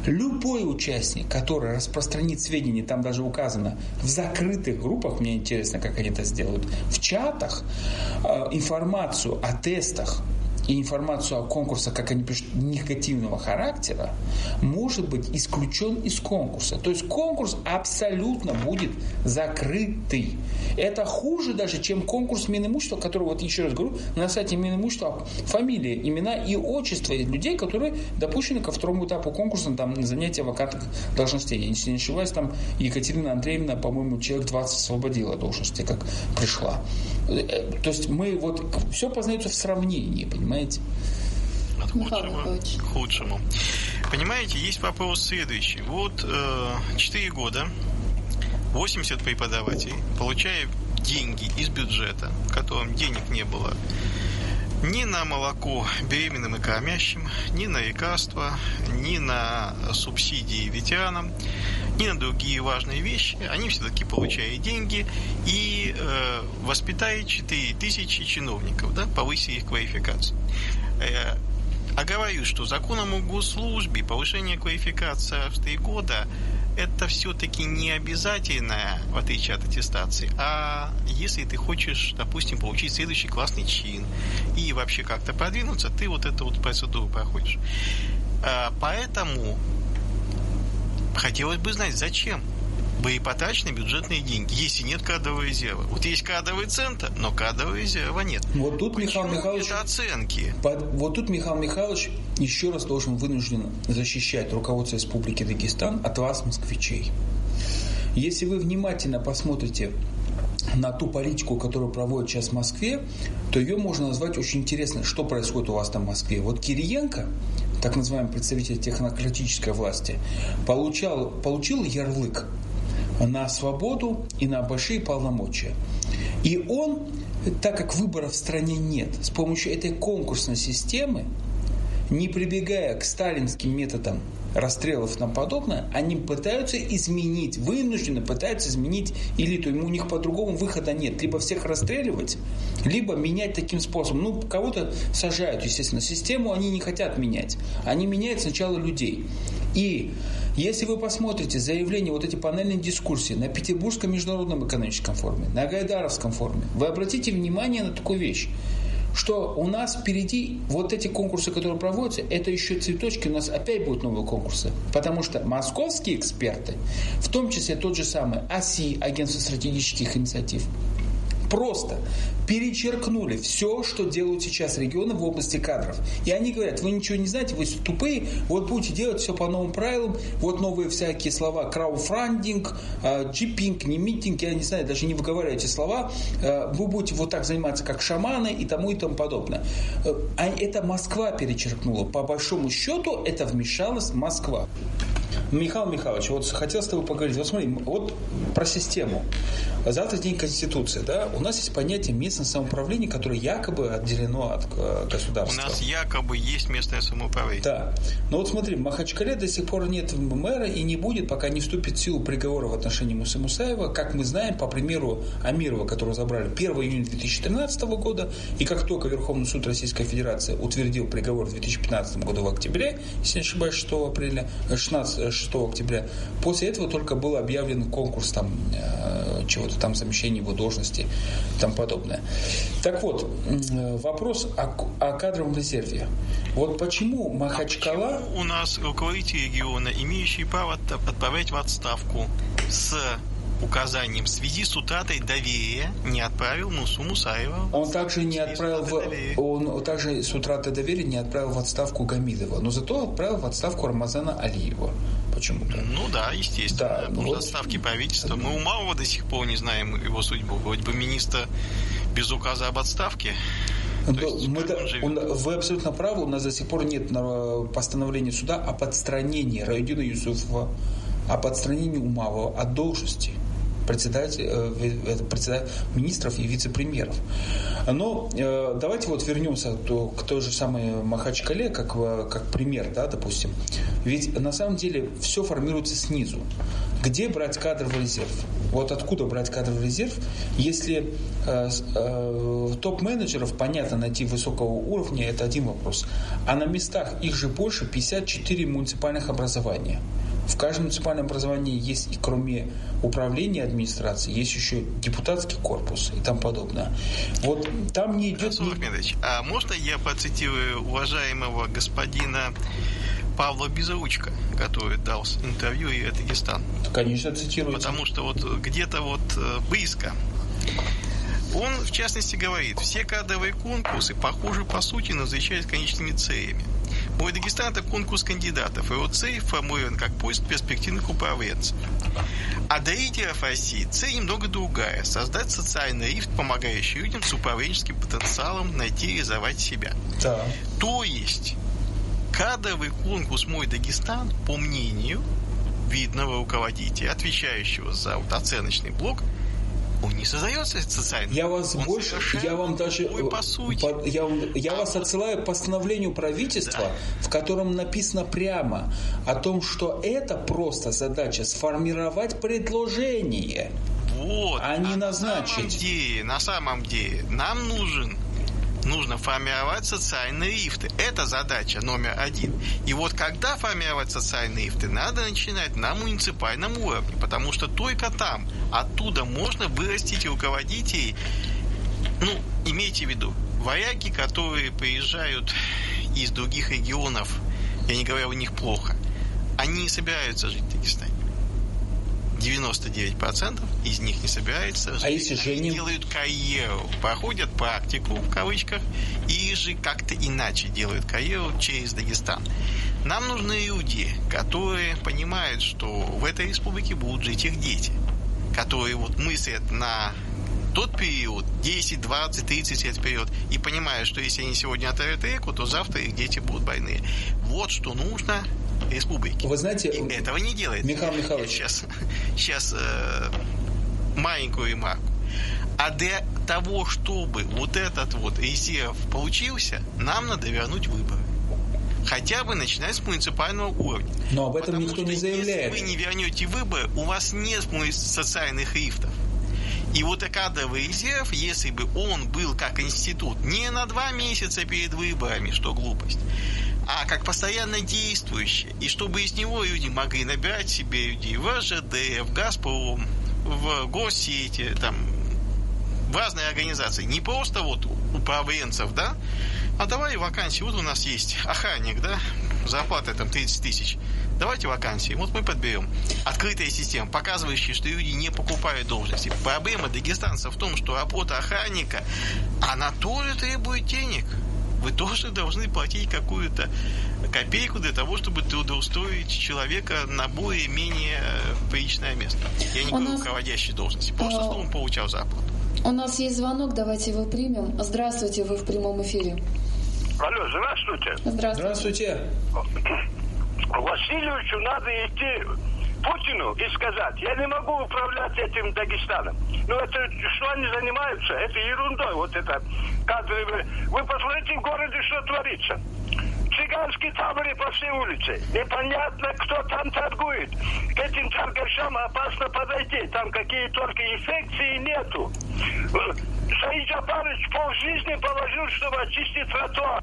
Любой участник, который распространит сведения, там даже указано, в закрытых группах, мне интересно, как они это сделают, в чатах, э, информацию о тестах информацию о конкурсах, как они пишут, негативного характера, может быть исключен из конкурса. То есть конкурс абсолютно будет закрытый. Это хуже даже, чем конкурс Минимущества, который, вот еще раз говорю, на сайте Минимущества фамилия, имена и отчество людей, которые допущены ко второму этапу конкурса там, на занятия вакантных должностей. Если не ошибаюсь, там Екатерина Андреевна, по-моему, человек 20 освободила должности, как пришла. Э, то есть мы вот все познается в сравнении, понимаете? От худшего к худшему. Понимаете, есть вопрос следующий. Вот э, 4 года 80 преподавателей, получая деньги из бюджета, которым денег не было ни на молоко беременным и кормящим, ни на лекарства, ни на субсидии ветеранам, ни на другие важные вещи. Они все-таки получают деньги и э, воспитают 4 тысячи чиновников, да, повысили их квалификацию. Э, а говорю, что законом о госслужбе повышение квалификации в 3 года это все-таки не обязательное, в отличие от аттестации, а если ты хочешь, допустим, получить следующий классный чин и вообще как-то продвинуться, ты вот эту вот процедуру проходишь. А, поэтому хотелось бы знать, зачем были потрачены бюджетные деньги, если нет кадрового резерва. Вот есть кадровый центр, но кадрового резерва нет. Вот тут Почему Михаил Михайлович... Это оценки. Под, вот тут Михаил Михайлович еще раз должен вынужден защищать руководство Республики Дагестан от вас, москвичей. Если вы внимательно посмотрите на ту политику, которую проводят сейчас в Москве, то ее можно назвать очень интересно, что происходит у вас там в Москве. Вот Кириенко, так называемый представитель технократической власти, получал, получил ярлык на свободу и на большие полномочия. И он, так как выборов в стране нет, с помощью этой конкурсной системы, не прибегая к сталинским методам расстрелов и тому подобное, они пытаются изменить, вынуждены пытаются изменить элиту. У них по-другому выхода нет. Либо всех расстреливать, либо менять таким способом. Ну, кого-то сажают, естественно. Систему они не хотят менять. Они меняют сначала людей. И если вы посмотрите заявления, вот эти панельные дискуссии на Петербургском международном экономическом форуме, на Гайдаровском форуме, вы обратите внимание на такую вещь что у нас впереди вот эти конкурсы, которые проводятся, это еще цветочки, у нас опять будут новые конкурсы. Потому что московские эксперты, в том числе тот же самый АСИ, Агентство стратегических инициатив, просто перечеркнули все, что делают сейчас регионы в области кадров. И они говорят, вы ничего не знаете, вы тупые, вот будете делать все по новым правилам, вот новые всякие слова, крауфрандинг, джипинг, не митинг, я не знаю, даже не выговариваю эти слова, э, вы будете вот так заниматься, как шаманы и тому и тому подобное. Э, а это Москва перечеркнула. По большому счету это вмешалась Москва. Михаил Михайлович, вот хотел с тобой поговорить. Вот смотри, вот про систему. Завтра день Конституции, да? У нас есть понятие местное самоуправление, которое якобы отделено от э, государства. У нас якобы есть местное самоуправление. Да. Но вот смотри, в Махачкале до сих пор нет мэра и не будет, пока не вступит в силу приговора в отношении Мусы Мусаева. Как мы знаем, по примеру Амирова, которого забрали 1 июня 2013 года, и как только Верховный суд Российской Федерации утвердил приговор в 2015 году в октябре, если не ошибаюсь, 6 апреля, 16, 6 октября, после этого только был объявлен конкурс там э, чего-то там замещения его должности и тому подобное. Так вот, вопрос о, о кадровом резерве. Вот почему Махачкала... А почему у нас руководитель региона, имеющий право отправлять в отставку с указанием в связи с утратой доверия не отправил Мусу Мусаева. Он также не отправил в, он также с утратой доверия не отправил в отставку Гамидова, но зато отправил в отставку Рамазана Алиева почему-то. Ну да, естественно. Да, вот, отставки правительства. Мы у Малого до сих пор не знаем его судьбу. Вроде бы министр без указа об отставке. Да, мы, он, вы абсолютно правы, у нас до сих пор нет постановления суда о подстранении Райдина Юсуфова, о подстранении Умавова от должности председатель, э, председатель министров и вице-премьеров. Но э, давайте вот вернемся к той же самой Махачкале, как, как пример, да, допустим. Ведь на самом деле все формируется снизу. Где брать кадровый резерв? Вот откуда брать кадровый резерв, если э, э, топ-менеджеров, понятно, найти высокого уровня, это один вопрос. А на местах их же больше 54 муниципальных образования. В каждом муниципальном образовании есть, и кроме управления администрации, есть еще депутатский корпус и тому подобное. Вот там не идет... Расул Ахмедович, а можно я процитирую уважаемого господина Павла Безручка, который дал интервью и Дагестан? Конечно, цитируйте. Потому что вот где-то вот э, близко он, в частности, говорит, все кадровые конкурсы похожи по сути на встречались конечными целями. Мой Дагестан – это конкурс кандидатов, и его цель формулирован как поиск перспективных управленцев. А для лидеров России цель немного другая – создать социальный рифт, помогающий людям с управленческим потенциалом найти и реализовать себя. Да. То есть, кадровый конкурс «Мой Дагестан», по мнению видного руководителя, отвечающего за вот оценочный блок – он не создается социально. Я вас он больше, я вам даже, по сути. По, я, я а вас вот... отсылаю к постановлению правительства, да. в котором написано прямо о том, что это просто задача сформировать предложение, вот. а не а назначить. На самом деле, на самом деле, нам нужен нужно формировать социальные лифты. Это задача номер один. И вот когда формировать социальные лифты, надо начинать на муниципальном уровне, потому что только там, оттуда можно вырастить руководителей, ну, имейте в виду, вояки, которые приезжают из других регионов, я не говорю, у них плохо, они не собираются жить в Дагестане. 99% из них не собирается. А если Женя... делают карьеру, проходят практику, в кавычках, и же как-то иначе делают карьеру через Дагестан. Нам нужны люди, которые понимают, что в этой республике будут жить их дети, которые вот мыслят на тот период, 10, 20, 30 лет вперед, и понимают, что если они сегодня отравят реку, то завтра их дети будут больные. Вот что нужно республики. Вы знаете... И этого не делает. Михаил Михайлович. сейчас, сейчас э, маленькую ремарку. А для того, чтобы вот этот вот резерв получился, нам надо вернуть выборы. Хотя бы начинать с муниципального уровня. Но об этом Потому никто не заявляет. Если вы не вернете выборы, у вас нет социальных рифтов. И вот кадровый резерв, если бы он был как институт не на два месяца перед выборами, что глупость, а как постоянно действующий. И чтобы из него люди могли набирать себе людей в РЖД, в Газпром, в госсети, там, в разные организации. Не просто вот управленцев, да, а давай вакансии. Вот у нас есть охранник, да, зарплата там 30 тысяч. Давайте вакансии. Вот мы подберем. Открытая система, показывающая, что люди не покупают должности. Проблема дагестанцев в том, что работа охранника, она тоже требует денег вы тоже должны платить какую-то копейку для того, чтобы трудоустроить человека на более-менее э, приличное место. Я не говорю нас... руководящей должности, просто чтобы он получал зарплату. У нас есть звонок, давайте его примем. Здравствуйте, вы в прямом эфире. Алло, здравствуйте. Здравствуйте. Здравствуйте. [clears throat] Васильевичу надо идти Путину и сказать, я не могу управлять этим Дагестаном. Ну, это, что они занимаются, это ерундой, вот это кадровые. Вы посмотрите в городе, что творится. Цыганские таборы по всей улице. Непонятно, кто там торгует. К этим торгашам опасно подойти. Там какие только инфекции нету. Саид Джапарович полжизни положил, чтобы очистить тротуар.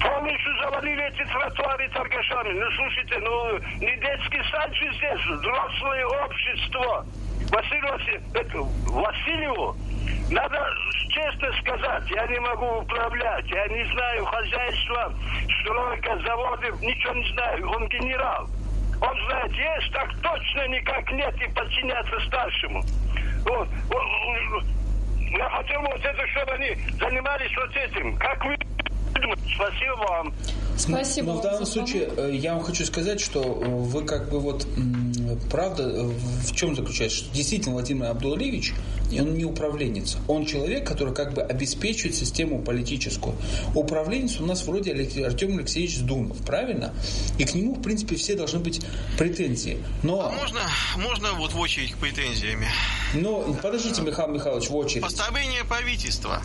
Полностью завалили эти тротуары торгашами. Ну, слушайте, ну, не детский сад же здесь, взрослое общество. Василию, это, Васильеву надо честно сказать, я не могу управлять, я не знаю хозяйства, стройка, заводы, ничего не знаю, он генерал. Он знает, есть, так точно никак нет и подчиняться старшему. Вот, я хотел вот это, чтобы они занимались вот этим. Как вы Спасибо вам. Спасибо. Но в данном случае э, я вам хочу сказать, что э, вы как бы вот правда э, в чем заключается, что действительно Владимир Абдулалевич, он не управленец, он человек, который как бы обеспечивает систему политическую. Управленец у нас вроде Артем Алексеевич Дунов, правильно? И к нему, в принципе, все должны быть претензии. Но... А можно, можно вот в очередь к претензиями? Ну, подождите, Михаил Михайлович, в очередь. Поставление правительства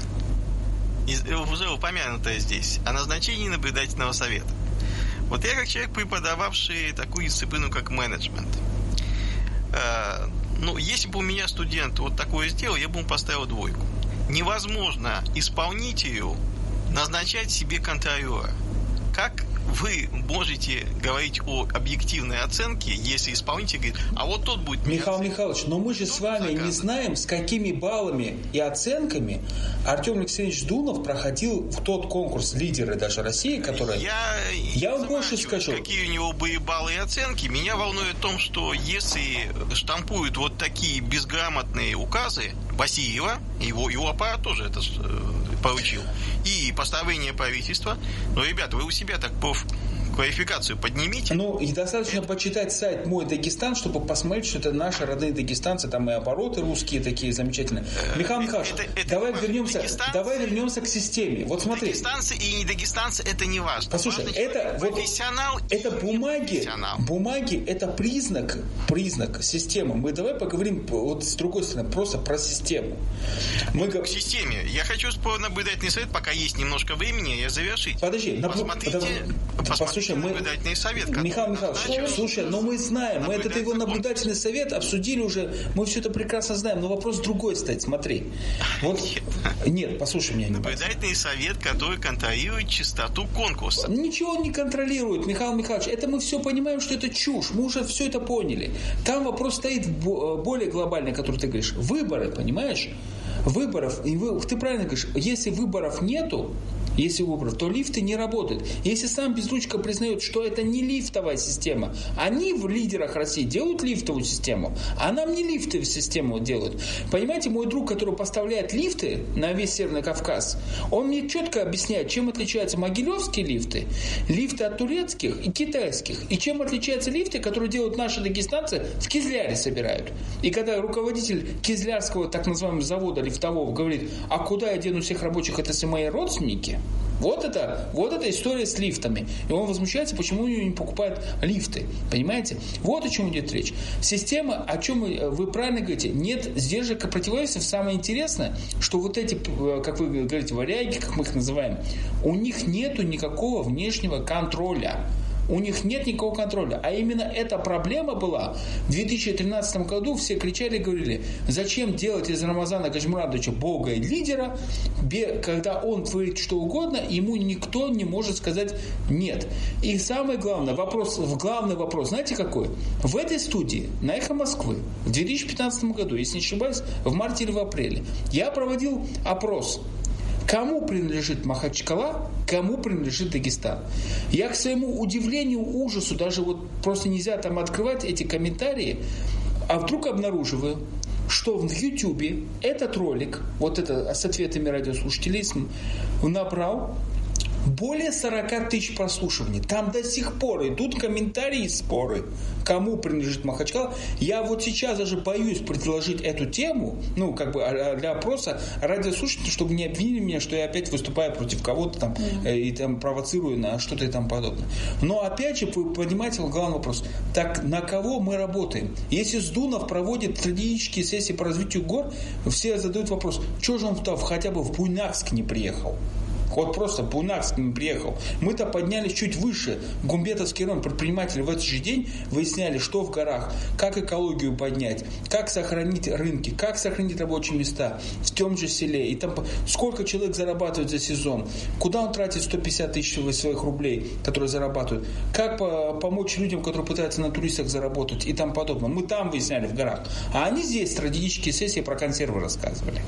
уже упомянутое здесь, о назначении наблюдательного совета. Вот я как человек, преподававший такую дисциплину, как менеджмент, э, ну, если бы у меня студент вот такое сделал, я бы ему поставил двойку. Невозможно исполнителю назначать себе контролера. Как вы можете говорить о объективной оценке, если исполнитель говорит, а вот тот будет... Михаил Михайлович, но мы же с вами не знаем, с какими баллами и оценками Артем Алексеевич Дунов проходил в тот конкурс лидеры даже России, который... Я, я вам больше скажу. Какие у него были баллы и оценки. Меня волнует в том, что если штампуют вот такие безграмотные указы Басиева, его, его аппарат тоже это э, поручил, и поставление правительства, но, ребята, вы у себя так проф квалификацию поднимите. Ну, и достаточно почитать сайт «Мой Дагестан», чтобы посмотреть, что это наши родные дагестанцы, там и обороты русские такие замечательные. Э, Михаил Михайлович, это, это давай, вернемся, давай вернемся к системе. Вот смотри. Дагестанцы и не дагестанцы, это не важно. Послушай, важно, это, вот, профессионал это бумаги, бумаги, это признак, признак системы. Мы давай поговорим вот с другой стороны, просто про систему. Мы... К системе. Я хочу наблюдательный совет, пока есть немножко времени, я завершить. Подожди, посмотрите, посмотрите Слушай, мы... наблюдательный совет. Михаил Михайлович, слушай, но мы знаем, мы этот его наблюдательный совет обсудили уже, мы все это прекрасно знаем, но вопрос другой стоит, смотри. Вот, нет, послушай меня. Наблюдательный совет, который контролирует чистоту конкурса. Ничего он не контролирует, Михаил Михайлович, это мы все понимаем, что это чушь, мы уже все это поняли. Там вопрос стоит более глобальный, который ты говоришь, выборы, понимаешь? Выборов, ты правильно говоришь, если выборов нету, если выбрав, то лифты не работают. Если сам Безручка признает, что это не лифтовая система, они в лидерах России делают лифтовую систему, а нам не лифтовую систему делают. Понимаете, мой друг, который поставляет лифты на весь Северный Кавказ, он мне четко объясняет, чем отличаются могилевские лифты, лифты от турецких и китайских, и чем отличаются лифты, которые делают наши дагестанцы в Кизляре собирают. И когда руководитель Кизлярского так называемого завода лифтового говорит, а куда я дену всех рабочих, это все мои родственники, вот это, вот эта история с лифтами. И он возмущается, почему у него не покупают лифты. Понимаете? Вот о чем идет речь. Система, о чем вы, вы правильно говорите, нет сдержек и противовесов. Самое интересное, что вот эти, как вы говорите, варяги, как мы их называем, у них нету никакого внешнего контроля. У них нет никакого контроля. А именно эта проблема была. В 2013 году все кричали и говорили, зачем делать из Рамазана Качмурадовича бога и лидера, когда он творит что угодно, ему никто не может сказать нет. И самое главное, вопрос, главный вопрос, знаете какой? В этой студии на «Эхо Москвы» в 2015 году, если не ошибаюсь, в марте или в апреле, я проводил опрос Кому принадлежит Махачкала, кому принадлежит Дагестан. Я к своему удивлению, ужасу, даже вот просто нельзя там открывать эти комментарии, а вдруг обнаруживаю, что в Ютубе этот ролик, вот это с ответами радиослушателей, набрал более 40 тысяч прослушиваний. Там до сих пор идут комментарии и споры, кому принадлежит Махачкала. Я вот сейчас даже боюсь предложить эту тему, ну, как бы а, а, для опроса радиослушателей, чтобы не обвинили меня, что я опять выступаю против кого-то там mm-hmm. и там провоцирую на что-то и там подобное. Но опять же, вы понимаете, главный вопрос. Так на кого мы работаем? Если Сдунов проводит стратегические сессии по развитию гор, все задают вопрос, что же он хотя бы в Буйнакск не приехал? Вот просто Бунак с ним приехал. Мы-то поднялись чуть выше. Гумбетовский район предприниматели в этот же день выясняли, что в горах, как экологию поднять, как сохранить рынки, как сохранить рабочие места в том же селе. И там сколько человек зарабатывает за сезон, куда он тратит 150 тысяч своих рублей, которые зарабатывают, как помочь людям, которые пытаются на туристах заработать и там подобное. Мы там выясняли в горах. А они здесь стратегические сессии про консервы рассказывали.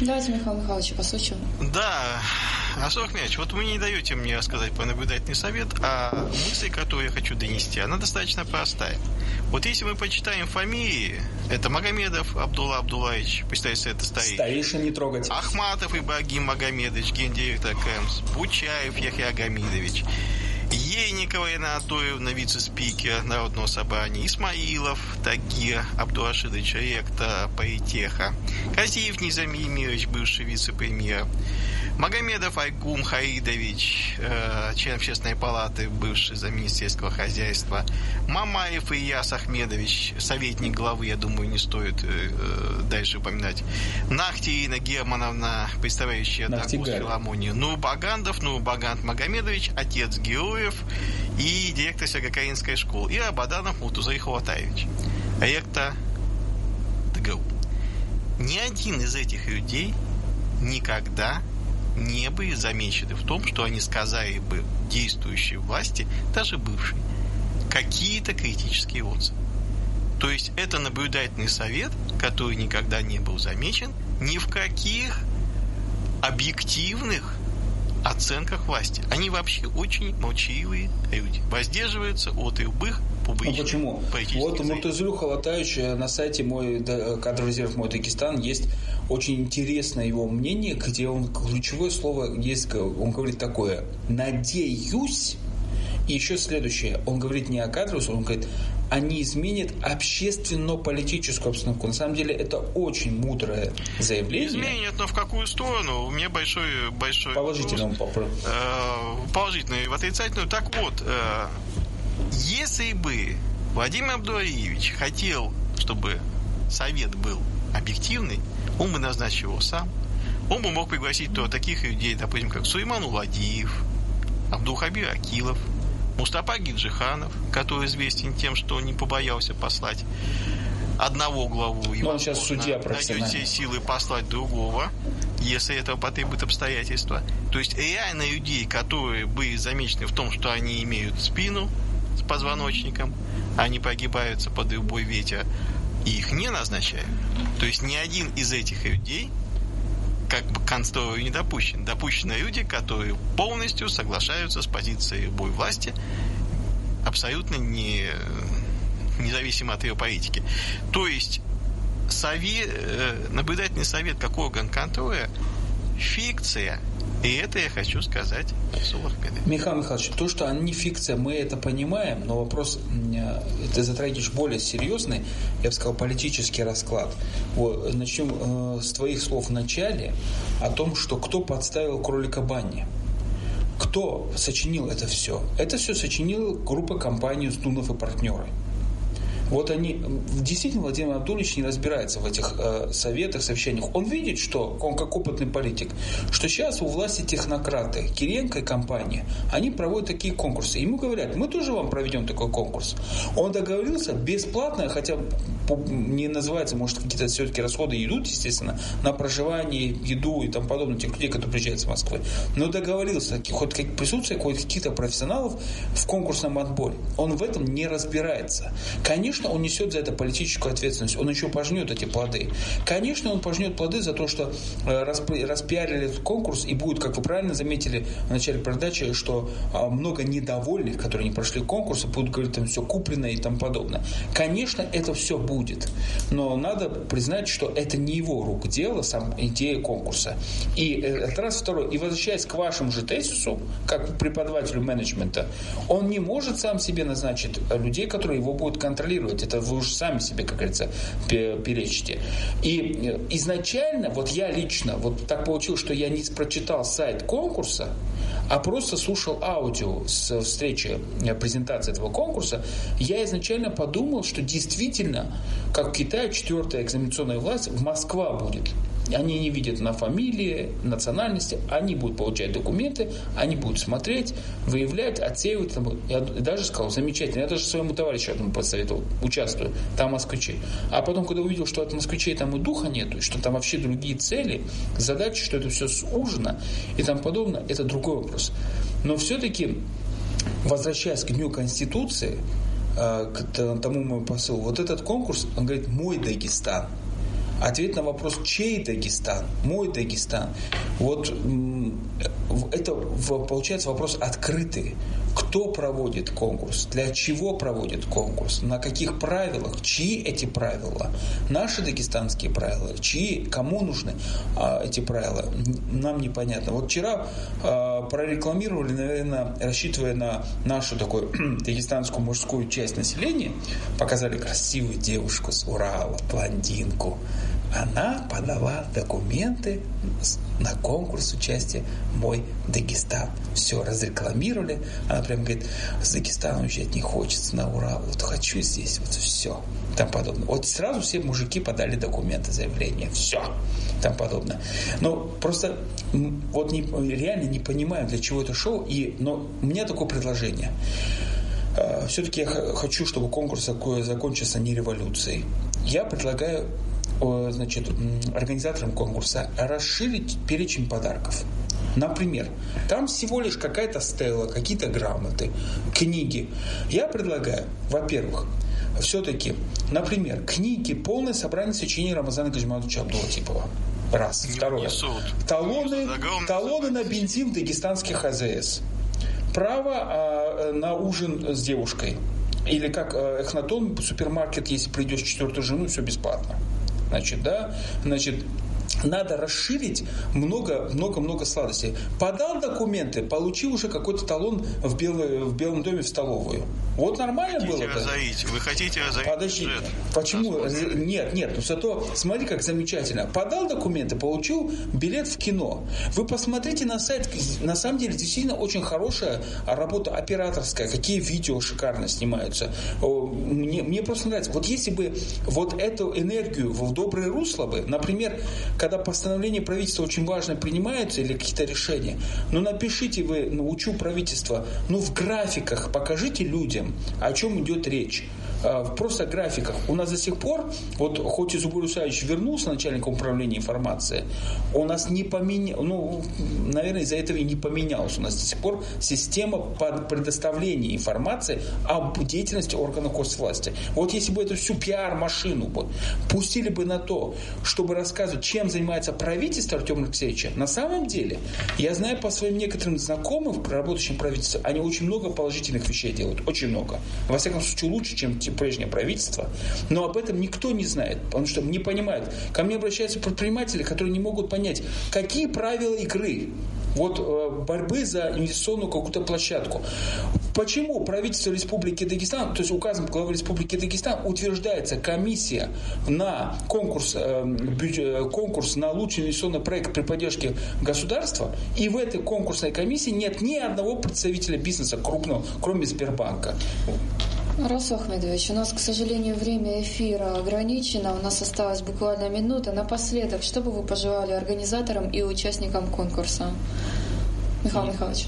Давайте Михаил Михайлович послушаем. Да, Асор Мяч, вот вы не даете мне рассказать про наблюдательный совет, а мысль, которую я хочу донести, она достаточно простая. Вот если мы почитаем фамилии, это Магомедов Абдулла Абдулаевич, представьте, это старик. Старейшин не трогать. Ахматов Ибрагим Магомедович, гендиректор КЭМС. Бучаев Яхья Гамидович. Ейникова Ирина Анатольевна, вице-спикер Народного собрания, Исмаилов Тагир Абдурашидович, ректор Политеха, Казиев Низами Емирович, бывший вице-премьер, Магомедов Айкум Хаидович, э, член общественной палаты, бывший за министерского хозяйства. Мамаев Ияс Ахмедович, советник главы, я думаю, не стоит э, э дальше упоминать. Нахтиина Германовна, представляющая Дагу Филомонию. Нурбагандов, Нурбаганд Магомедович, отец героев и директор Сергокаинской школы. И Абаданов Мутузай Хватаевич, ректор ДГУ. Ни один из этих людей никогда не были замечены в том, что они сказали бы действующей власти, даже бывшей, какие-то критические отзывы. То есть это наблюдательный совет, который никогда не был замечен ни в каких объективных оценках власти. Они вообще очень молчаливые люди. Воздерживаются от любых публичных ну, почему? Вот у Муртазулю Халатаевич на сайте мой кадровый резерв мой Дагестан есть очень интересное его мнение, где он ключевое слово есть, он говорит такое: надеюсь. И еще следующее, он говорит не о кадровых, он говорит они изменят общественно-политическую обстановку. На самом деле это очень мудрое заявление. Изменят, но в какую сторону? У меня большой... большой Положительный вопрос. Э, положительный, в отрицательную. Так вот, э, если бы Владимир Абдуаевич хотел, чтобы совет был объективный, он бы назначил его сам. Он бы мог пригласить то таких людей, допустим, как Сулейман Уладиев, Абдулхабир Акилов – Мустапа Гиджиханов, который известен тем, что не побоялся послать одного главу и он сейчас судья найдет все силы послать другого, если этого потребует обстоятельства. То есть реально людей, которые были замечены в том, что они имеют спину с позвоночником, они погибаются под любой ветер, и их не назначают. То есть ни один из этих людей как бы констрою не допущен. Допущены люди, которые полностью соглашаются с позицией любой власти, абсолютно не, независимо от ее политики. То есть совет, э, наблюдательный совет как орган контроля фикция – и это я хочу сказать Сулахмеду. Михаил Михайлович, то, что они фикция, мы это понимаем, но вопрос, ты затрагиваешь более серьезный, я бы сказал, политический расклад. Вот, начнем э, с твоих слов в начале о том, что кто подставил кролика Банни. Кто сочинил это все? Это все сочинила группа компании «Стунов и партнеры». Вот они, действительно, Владимир Абдулович не разбирается в этих э, советах, совещаниях. Он видит, что, он как опытный политик, что сейчас у власти технократы, Киренко и компания, они проводят такие конкурсы. Ему говорят, мы тоже вам проведем такой конкурс. Он договорился бесплатно, хотя не называется, может, какие-то все-таки расходы идут, естественно, на проживание, еду и тому подобное, тех людей, которые приезжают с Москвы. Но договорился, хоть как присутствие каких-то профессионалов в конкурсном отборе. Он в этом не разбирается. Конечно, Конечно, он несет за это политическую ответственность. Он еще пожнет эти плоды. Конечно, он пожнет плоды за то, что э, распиарили этот конкурс, и будет, как вы правильно заметили в начале передачи, что а, много недовольных, которые не прошли конкурс, будут говорить, там все куплено и тому подобное. Конечно, это все будет. Но надо признать, что это не его рук дело, сам идея конкурса. И э, это раз. Второй. И возвращаясь к вашему же тезису, как преподавателю менеджмента, он не может сам себе назначить людей, которые его будут контролировать контролировать. Это вы уже сами себе, как говорится, перечите. И э, изначально, вот я лично, вот так получилось, что я не прочитал сайт конкурса, а просто слушал аудио с встречи, э, презентации этого конкурса, я изначально подумал, что действительно, как в Китае, четвертая экзаменационная власть, в Москва будет. Они не видят на фамилии, национальности, они будут получать документы, они будут смотреть, выявлять, отсеивать. Я даже сказал, замечательно, я даже своему товарищу этому посоветовал, участвую, там москвичи. А потом, когда увидел, что от москвичей там и духа нету, что там вообще другие цели, задачи, что это все сужено и там подобное, это другой вопрос. Но все-таки, возвращаясь к Дню Конституции, э, к тому моему посылу, вот этот конкурс, он говорит, мой Дагестан – Ответ на вопрос, чей Дагестан, мой Дагестан, вот это получается вопрос открытый. Кто проводит конкурс? Для чего проводит конкурс? На каких правилах? Чьи эти правила? Наши дагестанские правила? Чьи? Кому нужны а, эти правила? Нам непонятно. Вот вчера а, прорекламировали, наверное, рассчитывая на нашу такую [clears throat] дагестанскую мужскую часть населения, показали красивую девушку с Урала, блондинку, она подала документы на конкурс участия «Мой Дагестан». Все разрекламировали. Она прям говорит, с Дагестаном уезжать не хочется на Урал. Вот хочу здесь, вот все. Там подобное. Вот сразу все мужики подали документы, заявления. Все. Там подобное. Но просто вот не, реально не понимаю, для чего это шоу. И, но у меня такое предложение а, все-таки я хочу, чтобы конкурс такой закончился не революцией. Я предлагаю значит, организаторам конкурса расширить перечень подарков. Например, там всего лишь какая-то стела, какие-то грамоты, книги. Я предлагаю, во-первых, все-таки, например, книги, полное собрание сочинений Рамазана Гаджиматовича Абдулатипова. Раз. Не Второе. внесут. Талоны, талоны на бензин дагестанских АЗС. Право а, на ужин с девушкой. Или как а, Эхнатон, супермаркет, если придешь четвертую жену, все бесплатно. Значит, да, значит, надо расширить много-много-много сладостей. Подал документы, получил уже какой-то талон в, белой, в Белом доме в столовую. Вот нормально было Хотите бы. разорить? Вы хотите разорить Подожди, бюджет? почему? Нет, нет, ну зато смотри, как замечательно. Подал документы, получил билет в кино. Вы посмотрите на сайт, на самом деле действительно очень хорошая работа операторская, какие видео шикарно снимаются. Мне, мне просто нравится. Вот если бы вот эту энергию в доброе русло бы, например, когда постановление правительства очень важно принимается или какие-то решения, ну напишите вы, научу правительство, ну в графиках покажите людям, о чем идет речь в просто графиках. У нас до сих пор, вот хоть и Зубур Усаевич вернулся начальником управления информации, у нас не поменял, ну, наверное, из-за этого и не поменялось. У нас до сих пор система предоставления информации об деятельности органов госвласти. Вот если бы эту всю пиар-машину бы пустили бы на то, чтобы рассказывать, чем занимается правительство Артема Алексеевича, на самом деле, я знаю по своим некоторым знакомым, работающим в правительстве, они очень много положительных вещей делают, очень много. Во всяком случае, лучше, чем те прежнее правительство. Но об этом никто не знает, потому что не понимают. Ко мне обращаются предприниматели, которые не могут понять, какие правила игры вот э, борьбы за инвестиционную какую-то площадку. Почему правительство Республики Дагестан, то есть указом главы Республики Дагестан утверждается комиссия на конкурс, э, бюджет- конкурс на лучший инвестиционный проект при поддержке государства, и в этой конкурсной комиссии нет ни одного представителя бизнеса крупного, кроме Сбербанка. Расул Ахмедович, у нас, к сожалению, время эфира ограничено. У нас осталась буквально минута. Напоследок, что бы вы пожелали организаторам и участникам конкурса? Михаил Михайлович.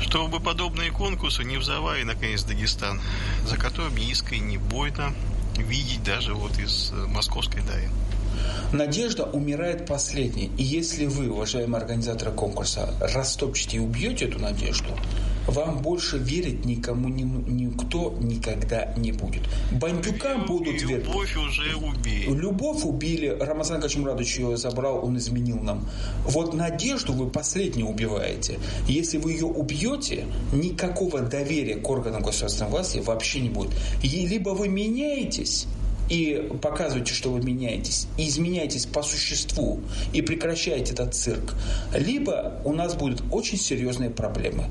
Чтобы подобные конкурсы не взорвали, наконец, Дагестан, за которым не искренне больно видеть даже вот из э, московской дали. Надежда умирает последней. И если вы, уважаемые организаторы конкурса, растопчете и убьете эту надежду, вам больше верить никому ни- никто никогда не будет. Бандюкам будут верить. Любовь уже убили. Любовь убили, Рамазан Качмурадович ее забрал, он изменил нам. Вот надежду вы последнюю убиваете. Если вы ее убьете, никакого доверия к органам государственной власти вообще не будет. И либо вы меняетесь, и показываете, что вы меняетесь, и изменяетесь по существу, и прекращаете этот цирк, либо у нас будут очень серьезные проблемы.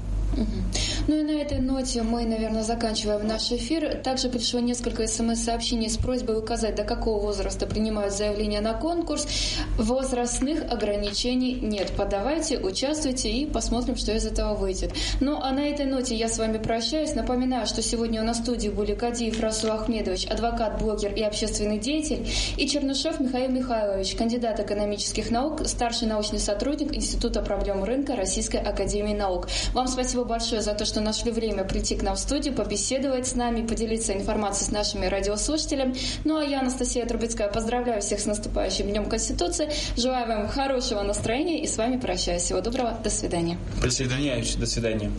Ну и на этой ноте мы, наверное, заканчиваем наш эфир. Также пришло несколько смс-сообщений с просьбой указать, до какого возраста принимают заявление на конкурс. Возрастных ограничений нет. Подавайте, участвуйте и посмотрим, что из этого выйдет. Ну а на этой ноте я с вами прощаюсь. Напоминаю, что сегодня у нас в студии были Кадиев Расул Ахмедович, адвокат, блогер и общественный деятель, и Чернышев Михаил Михайлович, кандидат экономических наук, старший научный сотрудник Института проблем рынка Российской Академии Наук. Вам спасибо большое за то, что нашли время прийти к нам в студию, побеседовать с нами, поделиться информацией с нашими радиослушателями. Ну а я, Анастасия Трубецкая, поздравляю всех с наступающим Днем Конституции. Желаю вам хорошего настроения и с вами прощаюсь. Всего доброго. До свидания. Присоединяюсь. До свидания.